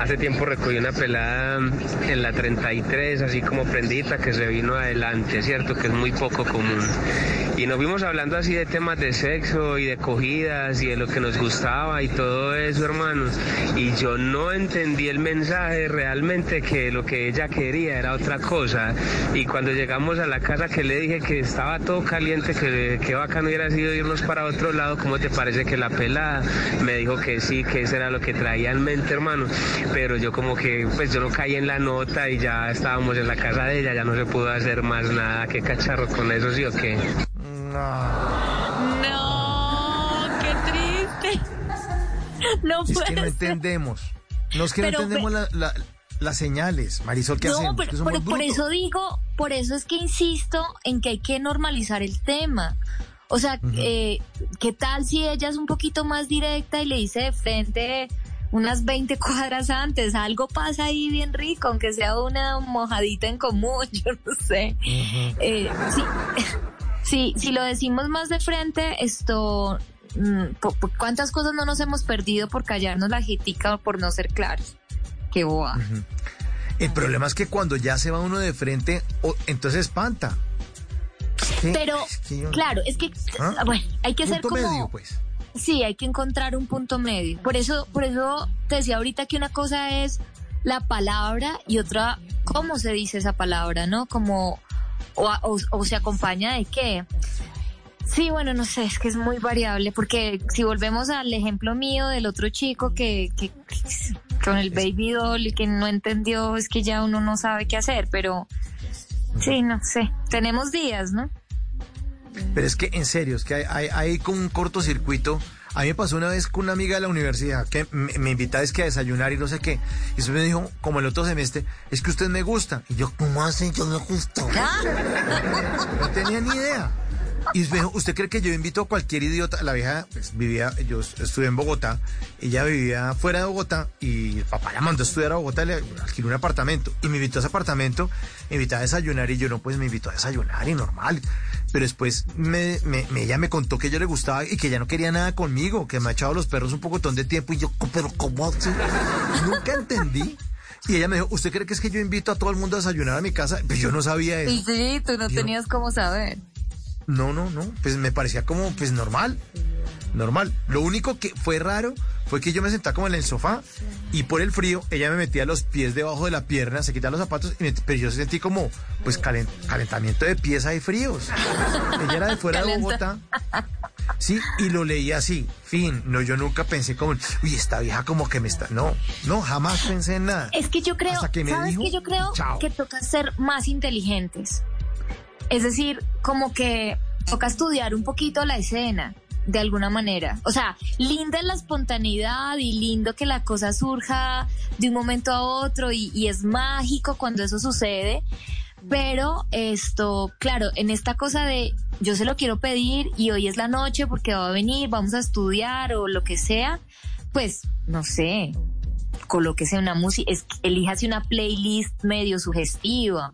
hace tiempo recogí una pelada en la 33, así como prendita, que se vino adelante, ¿cierto? Que es muy poco común. Y nos vimos hablando así de temas de sexo y de cogidas y de lo que nos gustaba y todo eso, hermanos. Y yo no entendí el mensaje realmente que lo que ella quería era otra cosa. Y cuando llegamos a la casa que le dije que estaba todo caliente, que, que bacano hubiera sido irnos para otro lado, ¿cómo te parece que la pelada me dijo que sí, que eso era lo que traía en mente, hermano? Pero yo como que, pues yo no caí en la nota y ya estábamos en la casa de ella, ya no se pudo hacer más nada. ¿Qué cacharro con eso, sí o qué? No, qué triste. No Es que no puede ser. entendemos. No es que Pero, no entendemos la- la- las señales. Marisol, ¿qué No, hacemos? pero, ¿Que somos pero por eso digo, por eso es que insisto en que hay que normalizar el tema. O sea, Ujú. eh, ¿qué tal si ella es un poquito más directa y le dice de frente unas 20 cuadras antes? Algo pasa ahí bien rico, aunque sea una mojadita en común, yo no sé. Eh, sí, sí, si lo decimos más de frente, esto, mm, ¿cuántas cosas no nos hemos perdido por callarnos la jitica o por no ser claros? Qué. Ujú. El problema es que cuando ya se va uno de frente, entonces espanta. ¿Qué? Pero, Es que yo- claro, es que, ¿Ah? bueno, hay que ser Punto como... medio, pues. Sí, hay que encontrar un punto medio. Por eso, por eso te decía ahorita que una cosa es la palabra y otra cómo se dice esa palabra, ¿no? Como, o, o- o se acompaña de qué. Sí, bueno, no sé, es que es muy variable, porque si volvemos al ejemplo mío del otro chico que, que, que con el baby doll y que no entendió, es que ya uno no sabe qué hacer, pero sí, no sé, tenemos días, ¿no? Pero es que en serio, es que hay, hay, hay como un cortocircuito. A mí me pasó una vez con una amiga de la universidad que me, me invitaba es que a desayunar y no sé qué. Y eso me dijo, como el otro semestre, es que usted me gusta. Y yo, ¿cómo hace? Yo me gusto. No tenía ni idea. Y me dijo, ¿usted cree que yo invito a cualquier idiota? La vieja pues, vivía, yo estuve en Bogotá, ella vivía fuera de Bogotá y el papá la mandó a estudiar a Bogotá y le alquiló un apartamento. Y me invitó a ese apartamento, me invitó a desayunar y yo no, pues me invitó a desayunar y normal. Pero después me, me- me- ella me contó que yo le gustaba y que ya no quería nada conmigo, que me ha echado los perros un pocotón de tiempo y yo, pero ¿cómo así? Nunca entendí. Y ella me dijo, ¿usted cree que es que yo invito a todo el mundo a desayunar a mi casa? Pues yo no sabía eso. Y sí, tú no Yo- tenías cómo saber. No, no, no, pues me parecía como, pues normal, normal. Lo único que fue raro fue que yo me sentaba como en el sofá y por el frío ella me metía los pies debajo de la pierna, se quitaba los zapatos, y me- pero yo sentí como, pues calen- calentamiento de pies ahí fríos. Ella era de fuera de. Bogotá. Sí, y lo leía así, fin. No, yo nunca pensé como, uy, esta vieja como que me está. No, no, jamás pensé en nada. Es que yo creo, Hasta que me ¿sabes dijo, que yo creo chao. que toca ser más inteligentes? Es decir, como que toca estudiar un poquito la escena de alguna manera. O sea, linda la espontaneidad y lindo que la cosa surja de un momento a otro y, y es mágico cuando eso sucede. Pero esto, claro, en esta cosa de yo se lo quiero pedir y hoy es la noche porque va a venir, vamos a estudiar o lo que sea, pues no sé, colóquese una música, elíjase una playlist medio sugestiva,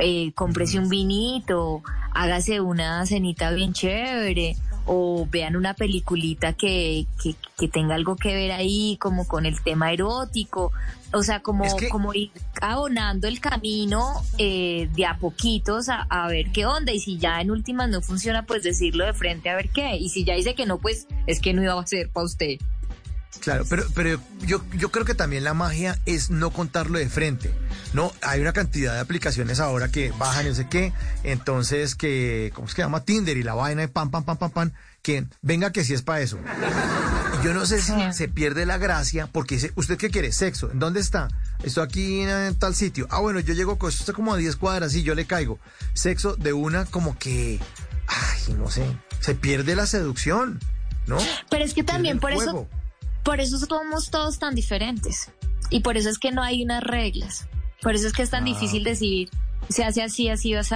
eh, cómprese un vinito, hágase una cenita bien chévere, o vean una peliculita que, que, que tenga algo que ver ahí, como con el tema erótico, o sea, como, Es que- como ir abonando el camino eh, de a poquitos a, a ver qué onda, y si ya en últimas no funciona, pues decirlo de frente a ver qué, y si ya dice que no, pues es que no iba a ser para usted. Claro, pero, pero yo, yo creo que también la magia es no contarlo de frente. No, hay una cantidad de aplicaciones ahora que bajan, no sé qué, entonces que, ¿cómo es que se llama? Tinder y la vaina de pam, pam, pam, pam, pam, que venga que sí es para eso. Y yo no sé si se pierde la gracia porque dice, ¿usted qué quiere? Sexo. ¿En dónde está? Estoy aquí en, tal sitio. Ah, bueno, yo llego con esto está como a 10 cuadras y yo le caigo. Sexo de una como que, ay, no sé, se pierde la seducción, ¿no? Pero es que también por eso. Por eso somos todos tan diferentes. Y por eso es que no hay unas reglas. Por eso es que es tan Ah. difícil decir, se hace así, así o así.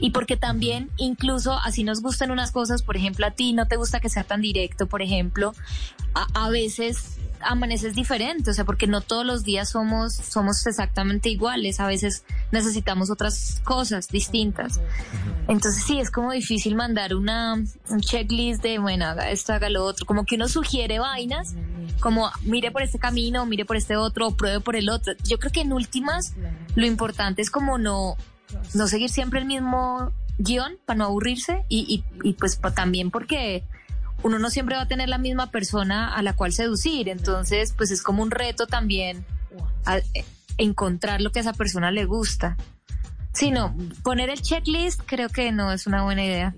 Y porque también, incluso así nos gustan unas cosas, por ejemplo, a ti no te gusta que sea tan directo, por ejemplo, a, a veces amaneces diferente, o sea, porque no todos los días somos, somos exactamente iguales, a veces necesitamos otras cosas distintas. Entonces sí, es como difícil mandar una un checklist de, bueno, haga esto, haga lo otro, como que uno sugiere vainas, como mire por este camino, mire por este otro, o pruebe por el otro. Yo creo que en últimas lo importante es como no, no seguir siempre el mismo guion para no aburrirse y, y, y pues pa- también porque uno no siempre va a tener la misma persona a la cual seducir, entonces pues es como un reto también encontrar lo que a esa persona le gusta. Sí, no, poner el checklist creo que no es una buena idea.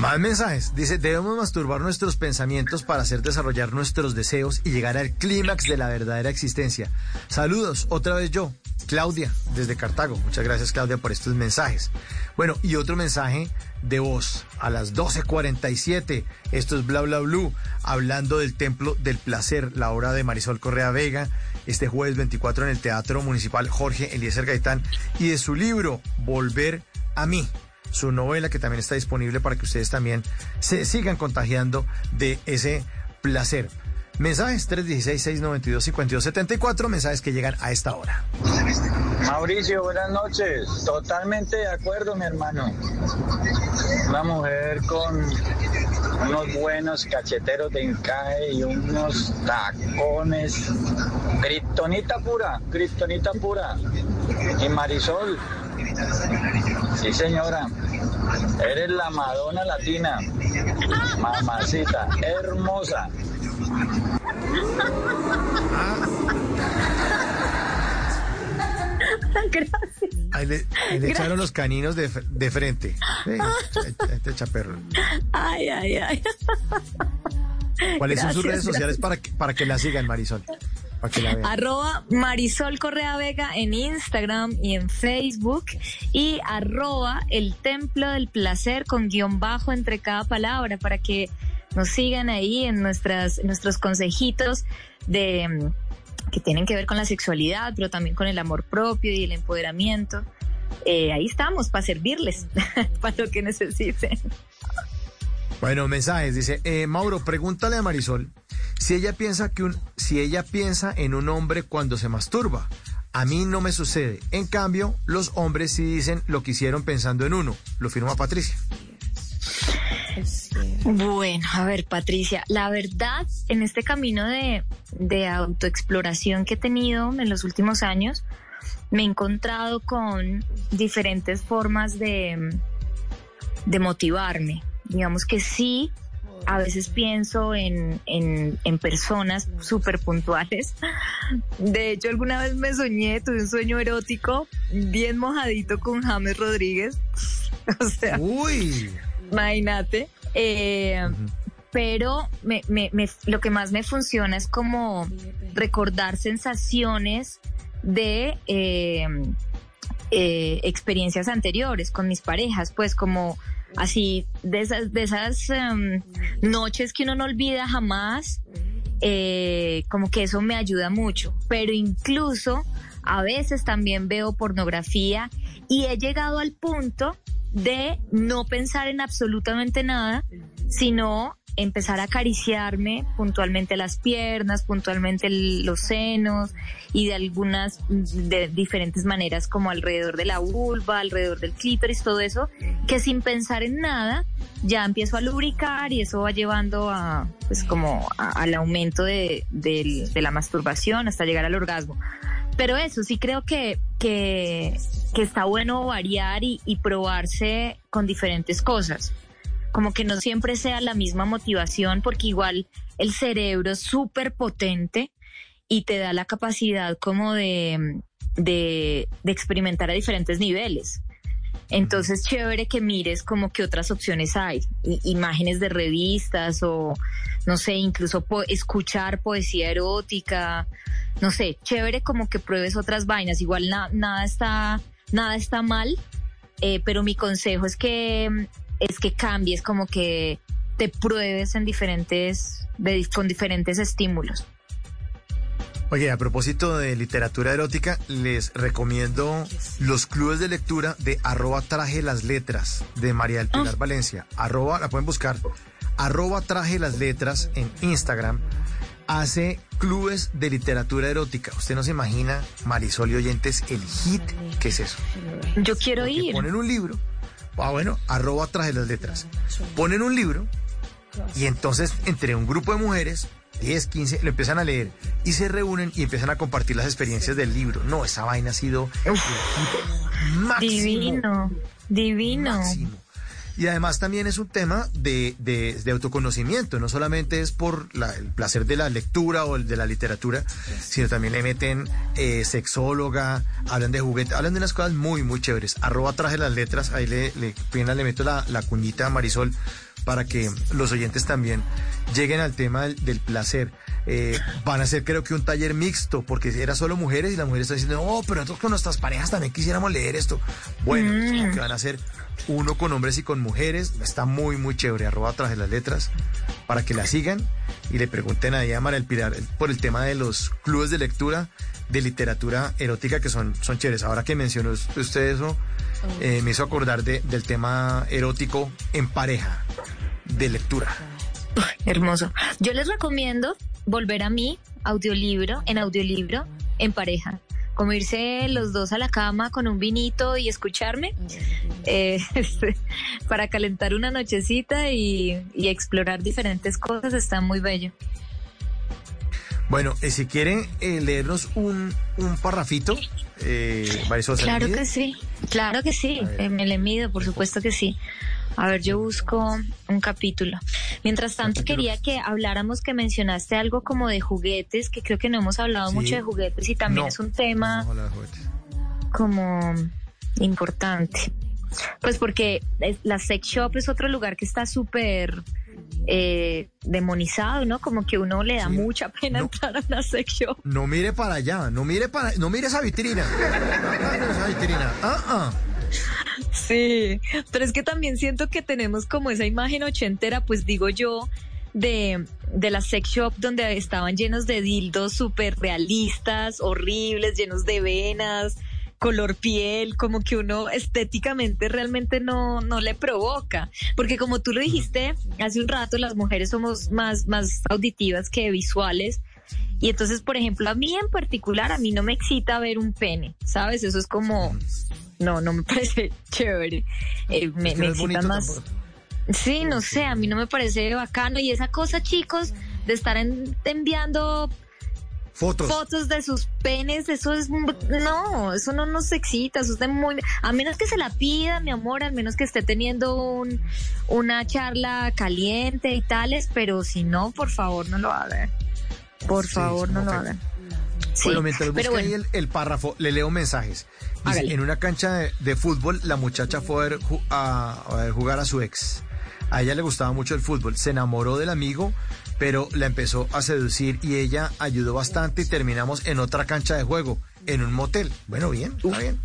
Más mensajes. Dice, debemos masturbar nuestros pensamientos para hacer desarrollar nuestros deseos y llegar al clímax de la verdadera existencia. Saludos, otra vez yo, Claudia, desde Cartago. Muchas gracias, Claudia, por estos mensajes. Bueno, y otro mensaje de voz a las 12.47. Esto es Bla Bla Blue, hablando del Templo del Placer, la obra de Marisol Correa Vega, este jueves 24 en el Teatro Municipal Jorge Eliezer Gaitán, y de su libro, Volver a mí su novela que también está disponible para que ustedes también se sigan contagiando de ese placer. Mensajes 316-692-5274, mensajes que llegan a esta hora. Mauricio, buenas noches. Totalmente de acuerdo, mi hermano. Una mujer con unos buenos cacheteros de encaje y unos tacones. Kryptonita pura, kriptonita pura. Y Marisol. Sí, señora. Eres la Madonna latina. Mamacita, hermosa. Gracias. Ahí le, ahí le echaron los caninos de, de frente. Sí, este chaperro. Ay, ay, ay. ¿Cuáles son sus redes sociales gracias. para que, para que la sigan, Marisol? Para. Arroba Marisol Correa Vega en Instagram y en Facebook y arroba el templo del placer con guion bajo entre cada palabra para que nos sigan ahí en nuestras, nuestros consejitos de mm, que tienen que ver con la sexualidad, pero también con el amor propio y el empoderamiento. Eh, ahí estamos para servirles, para lo que necesiten. Bueno, mensajes. Dice, eh, Mauro, pregúntale a Marisol si ella piensa que un, si ella piensa en un hombre cuando se masturba. A mí no me sucede. En cambio, los hombres sí dicen lo que hicieron pensando en uno. Lo firma Patricia. Bueno, a ver, Patricia, la verdad, en este camino de, de autoexploración que he tenido en los últimos años, me he encontrado con diferentes formas de, de motivarme. Digamos que sí, a veces pienso en, en, en personas súper puntuales. De hecho, alguna vez me soñé, tuve un sueño erótico bien mojadito con James Rodríguez. O sea, Uy. imagínate. Eh, Pero me, me, me- lo que más me funciona es como recordar sensaciones de eh, eh, experiencias anteriores con mis parejas, pues como así de esas, de esas em, noches que uno no olvida jamás, eh, como que eso me ayuda mucho. Pero incluso a veces también veo pornografía y he llegado al punto de no pensar en absolutamente nada, sino empezar a acariciarme puntualmente las piernas, puntualmente los senos y de algunas, de diferentes maneras como alrededor de la vulva, alrededor del clítoris, todo eso, que sin pensar en nada ya empiezo a lubricar y eso va llevando a, pues como al aumento de, de la masturbación hasta llegar al orgasmo. Pero eso sí creo que, que, que está bueno variar y, y probarse con diferentes cosas. Como que no siempre sea la misma motivación, porque igual el cerebro es súper potente y te da la capacidad como de, de, de experimentar a diferentes niveles. Entonces, chévere que mires como que otras opciones hay, i- imágenes de revistas o, no sé, incluso po- escuchar poesía erótica, no sé, chévere como que pruebes otras vainas. Igual na- nada está, nada está mal, eh, pero mi consejo es que, es que cambies, como que te pruebes en diferentes, de- con diferentes estímulos. Oye, a propósito de literatura erótica, les recomiendo los clubes de lectura de arroba traje las letras de María del Pilar Valencia. Arroba, la pueden buscar, arroba traje las letras en Instagram. Hace clubes de literatura erótica. Usted no se imagina, Marisol y oyentes, el hit que es eso. Yo quiero Porque ir. Ponen un libro, ah bueno, arroba traje las letras. Ponen un libro y entonces entre un grupo de mujeres, 10, 15, lo empiezan a leer y se reúnen y empiezan a compartir las experiencias del libro. No, esa vaina ha sido hit máximo. Divino, divino. Máximo. Y además también es un tema de, de- de autoconocimiento, no solamente es por la- el placer de la lectura o el de la literatura, sino también le meten eh, sexóloga, hablan de juguetes, hablan de unas cosas muy, muy chéveres. Arroba traje las letras, ahí le, le, le meto la, la cuñita a Marisol para que los oyentes también lleguen al tema del, del placer. Eh, van a hacer creo que un taller mixto, porque era solo mujeres y las mujeres están diciendo, oh, pero nosotros con nuestras parejas también quisiéramos leer esto. Bueno, Mm. que van a hacer uno con hombres y con mujeres. Está muy, muy chévere. Arroba traje las letras para que la sigan y le pregunten a María del Pilar, por el tema de los clubes de lectura de literatura erótica que son, son chéveres. Ahora que mencionó usted eso, eh, me hizo acordar de- del tema erótico en pareja, de lectura. Hermoso. Yo les recomiendo volver a mí, audiolibro, en audiolibro, en pareja. Como irse los dos a la cama con un vinito y escucharme eh, este, para calentar una nochecita y, y explorar diferentes cosas está muy bello. Bueno, eh, si quieren eh, leernos un, un parrafito, eh, Marisol, ¿se Claro que sí, claro que sí, eh, me le mido, por supuesto que sí. A ver, yo busco un capítulo. Mientras tanto, quería que habláramos, que mencionaste algo como de juguetes, que creo que no hemos hablado Sí. mucho de juguetes y también No, es un tema juguetes. como importante. Pues porque la sex shop es otro lugar que está súper eh, demonizado, ¿no? Como que uno le da mucha pena entrar a una sex shop. No mire para allá, no mire para, no mire esa vitrina. No mire esa vitrina. Ah, ah. Sí, pero es que también siento que tenemos como esa imagen ochentera, pues digo yo, de, de la sex shop donde estaban llenos de dildos súper realistas, horribles, llenos de venas, color piel, como que uno estéticamente realmente no, no le provoca. Porque como tú lo dijiste hace un rato, las mujeres somos más, más auditivas que visuales. Y entonces, por ejemplo, a mí en particular, a mí no me excita ver un pene, ¿sabes? Eso es como, no, no me parece chévere. Eh, me Es que me no excita más. tampoco. Sí, no sé, a mí no me parece bacano. Y esa cosa, chicos, de estar en- enviando Fotos. fotos de sus penes, eso es... No, eso no nos excita, eso es de muy... A menos que se la pida, mi amor, al menos que esté teniendo un, una charla caliente y tales, pero si no, por favor, no lo hagan. Por favor, no lo hagan. Sí, bueno, mientras busca bueno. ahí el, el párrafo, le leo mensajes. Dice, Hágale. en una cancha de, de fútbol, la muchacha fue a, ver a- a ver jugar a su ex. A ella le gustaba mucho el fútbol. Se enamoró del amigo, pero la empezó a seducir y ella ayudó bastante y terminamos en otra cancha de juego, en un motel. Bueno, bien, está bien.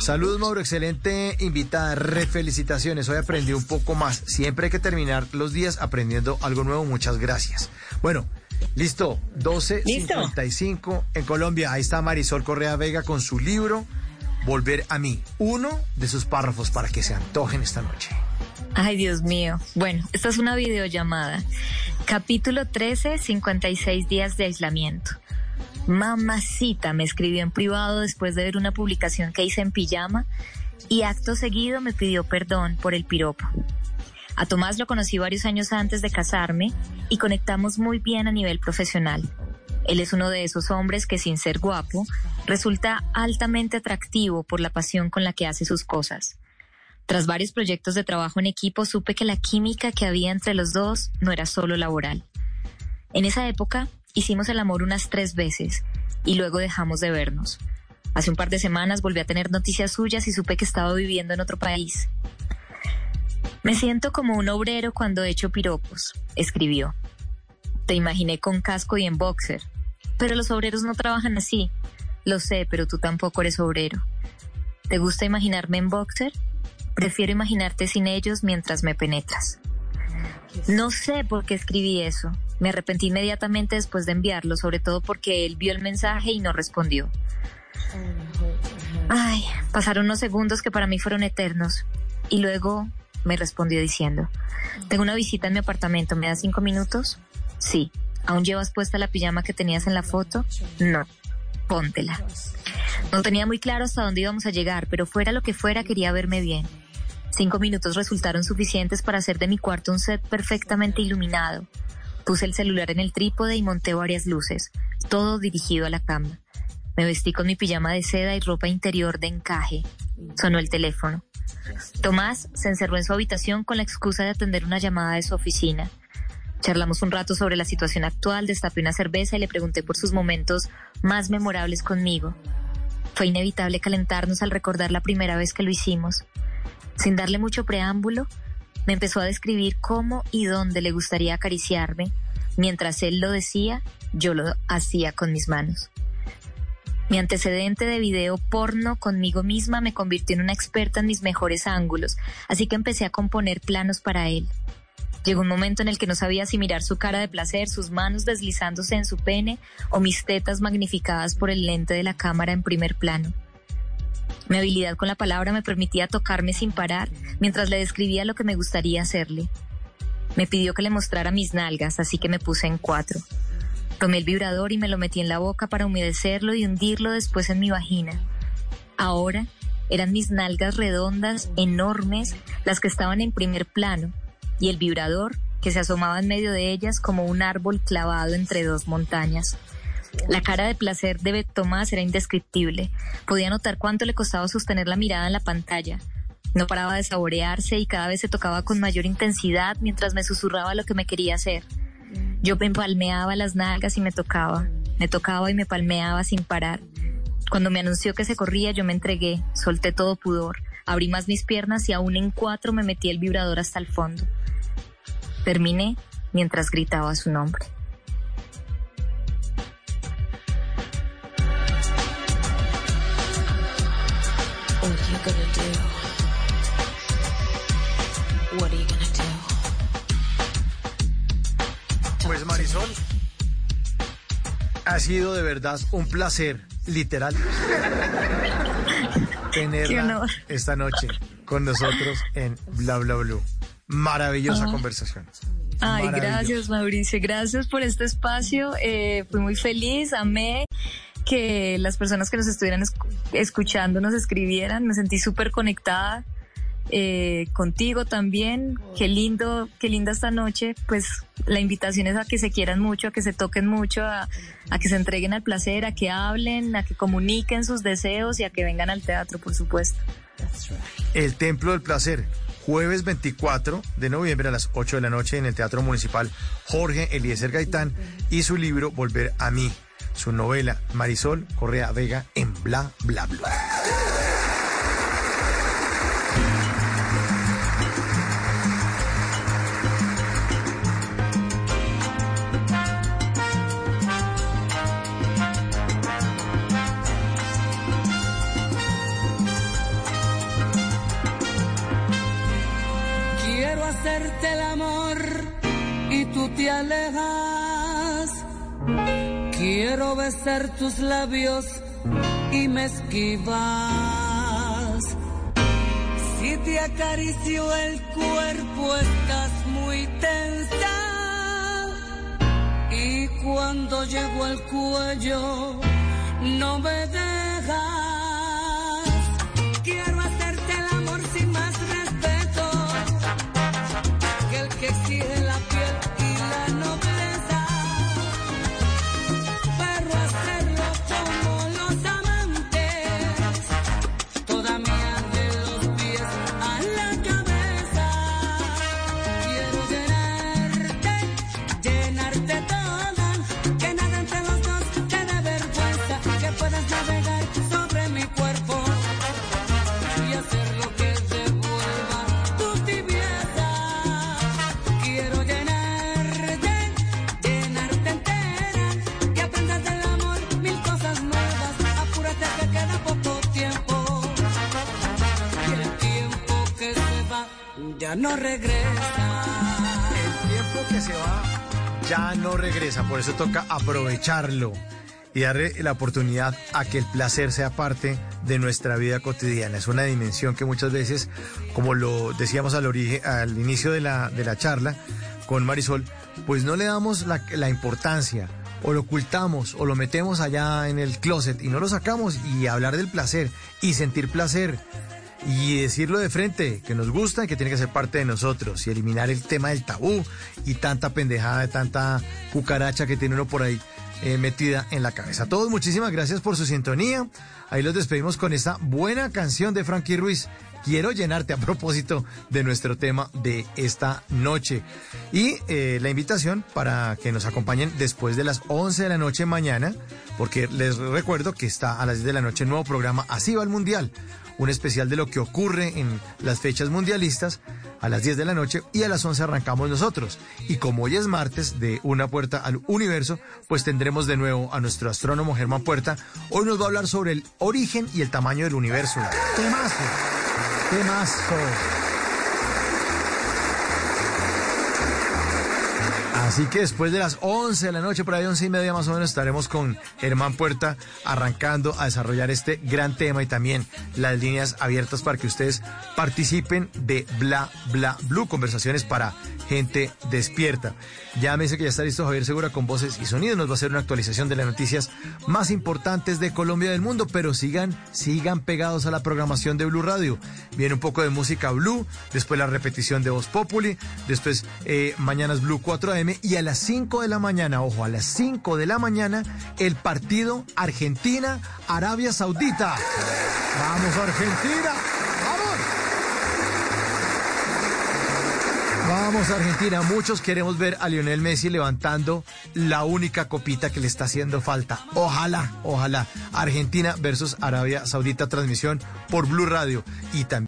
Saludos, Mauro. Excelente invitada. Refelicitaciones. Hoy aprendí un poco más. Siempre hay que terminar los días aprendiendo algo nuevo. Muchas gracias. Bueno, listo. 12.55 en Colombia. Ahí está Marisol Correa Vega con su libro Volver a mí. Uno de sus párrafos para que se antojen esta noche. Ay, Dios mío. Bueno, esta es una videollamada. Capítulo 13, 56 días de aislamiento. Mamacita me escribió en privado después de ver una publicación que hice en pijama y acto seguido me pidió perdón por el piropo. A Tomás lo conocí varios años antes de casarme y conectamos muy bien a nivel profesional. Él es uno de esos hombres que sin ser guapo resulta altamente atractivo por la pasión con la que hace sus cosas. Tras varios proyectos de trabajo en equipo, supe que la química que había entre los dos no era solo laboral. En esa época hicimos el amor unas tres veces y luego dejamos de vernos. Hace un par de semanas volví a tener noticias suyas y supe que estaba viviendo en otro país. Me siento como un obrero cuando echo piropos, escribió. Te imaginé con casco y en boxer, pero los obreros no trabajan así. Lo sé, pero tú tampoco eres obrero. ¿Te gusta imaginarme en boxer? Prefiero imaginarte sin ellos mientras me penetras. No sé por qué escribí eso. Me arrepentí inmediatamente después de enviarlo, sobre todo porque él vio el mensaje y no respondió. Ay, pasaron unos segundos que para mí fueron eternos. Y luego me respondió diciendo, tengo una visita en mi apartamento, ¿me das cinco minutos? Sí. ¿Aún llevas puesta la pijama que tenías en la foto? No. Póntela. No tenía muy claro hasta dónde íbamos a llegar, pero fuera lo que fuera quería verme bien. Cinco minutos resultaron suficientes para hacer de mi cuarto un set perfectamente iluminado. Puse el celular en el trípode y monté varias luces, todo dirigido a la cama. Me vestí con mi pijama de seda y ropa interior de encaje. Sonó el teléfono. Tomás se encerró en su habitación con la excusa de atender una llamada de su oficina. Charlamos un rato sobre la situación actual, destapé una cerveza y le pregunté por sus momentos más memorables conmigo. Fue inevitable calentarnos al recordar la primera vez que lo hicimos. Sin darle mucho preámbulo, me empezó a describir cómo y dónde le gustaría acariciarme. Mientras él lo decía, yo lo hacía con mis manos. Mi antecedente de video porno conmigo misma me convirtió en una experta en mis mejores ángulos, así que empecé a componer planos para él. Llegó un momento en el que no sabía si mirar su cara de placer, sus manos deslizándose en su pene o mis tetas magnificadas por el lente de la cámara en primer plano. Mi habilidad con la palabra me permitía tocarme sin parar mientras le describía lo que me gustaría hacerle. Me pidió que le mostrara mis nalgas, así que me puse en cuatro. Tomé el vibrador y me lo metí en la boca para humedecerlo y hundirlo después en mi vagina. Ahora eran mis nalgas redondas, enormes, las que estaban en primer plano, y el vibrador que se asomaba en medio de ellas como un árbol clavado entre dos montañas. La cara de placer de Tomás era indescriptible. Podía notar cuánto le costaba sostener la mirada en la pantalla. No paraba de saborearse y cada vez se tocaba con mayor intensidad mientras me susurraba lo que me quería hacer. Yo me palmeaba las nalgas y me tocaba. Me tocaba y me palmeaba sin parar. Cuando me anunció que se corría, yo me entregué, solté todo pudor, abrí más mis piernas y aún en cuatro me metí el vibrador hasta el fondo. Terminé mientras gritaba su nombre. Ha sido de verdad un placer, literal, tenerla esta noche con nosotros en Bla Bla Blue. Maravillosa Ah. conversación. Ay, gracias Mauricio, gracias por este espacio. Eh, fui muy feliz, amé que las personas que nos estuvieran escu- escuchando nos escribieran, me sentí súper conectada. Eh, contigo también. Qué lindo, qué linda esta noche. Pues la invitación es a que se quieran mucho, a que se toquen mucho, a, a que se entreguen al placer, a que hablen, a que comuniquen sus deseos y a que vengan al teatro, por supuesto. El Templo del Placer, jueves 24 de noviembre a las 8 de la noche en el Teatro Municipal Jorge Eliezer Gaitán y su libro Volver a mí, su novela Marisol Correa Vega en Bla Bla Bla. Hacerte el amor y tú te alejas. Quiero besar tus labios y me esquivas. Si te acaricio el cuerpo estás muy tensa. Y cuando llego al cuello no me dejas. Ya no regresa. El tiempo que se va ya no regresa, por eso toca aprovecharlo y darle la oportunidad a que el placer sea parte de nuestra vida cotidiana. Es una dimensión que muchas veces, como lo decíamos al, origen, al inicio de la, de la charla con Marisol, pues no le damos la, la importancia o lo ocultamos o lo metemos allá en el closet y no lo sacamos y hablar del placer y sentir placer y decirlo de frente, que nos gusta y que tiene que ser parte de nosotros y eliminar el tema del tabú y tanta pendejada, tanta cucaracha que tiene uno por ahí eh, metida en la cabeza. Todos muchísimas gracias por su sintonía. Ahí los despedimos con esta buena canción de Frankie Ruiz. Quiero llenarte a propósito de nuestro tema de esta noche. Y eh, la invitación para que nos acompañen después de las 11 de la noche mañana, porque les recuerdo que está a las 10 de la noche el nuevo programa Así va el Mundial un especial de lo que ocurre en las fechas mundialistas a las 10 de la noche y a las 11 arrancamos nosotros. Y como hoy es martes de Una Puerta al Universo, pues tendremos de nuevo a nuestro astrónomo Germán Puerta. Hoy nos va a hablar sobre el origen y el tamaño del universo. Así que después de las 11 de la noche, por ahí 11 y media más o menos, estaremos con Germán Puerta arrancando a desarrollar este gran tema y también las líneas abiertas para que ustedes participen de Bla Bla Blue, conversaciones para gente despierta. Ya me dice que ya está listo Javier Segura con voces y sonidos, nos va a hacer una actualización de las noticias más importantes de Colombia y del mundo, pero sigan, sigan pegados a la programación de Blue Radio. Viene un poco de música Blue, después la repetición de Voz Populi, después eh, mañanas Blue 4 AM y a las 5 de la mañana, ojo, a las 5 de la mañana, el partido Argentina-Arabia Saudita. Vamos Argentina, vamos. Vamos Argentina, muchos queremos ver a Lionel Messi levantando la única copita que le está haciendo falta. Ojalá, ojalá. Argentina versus Arabia Saudita, transmisión por Blue Radio y también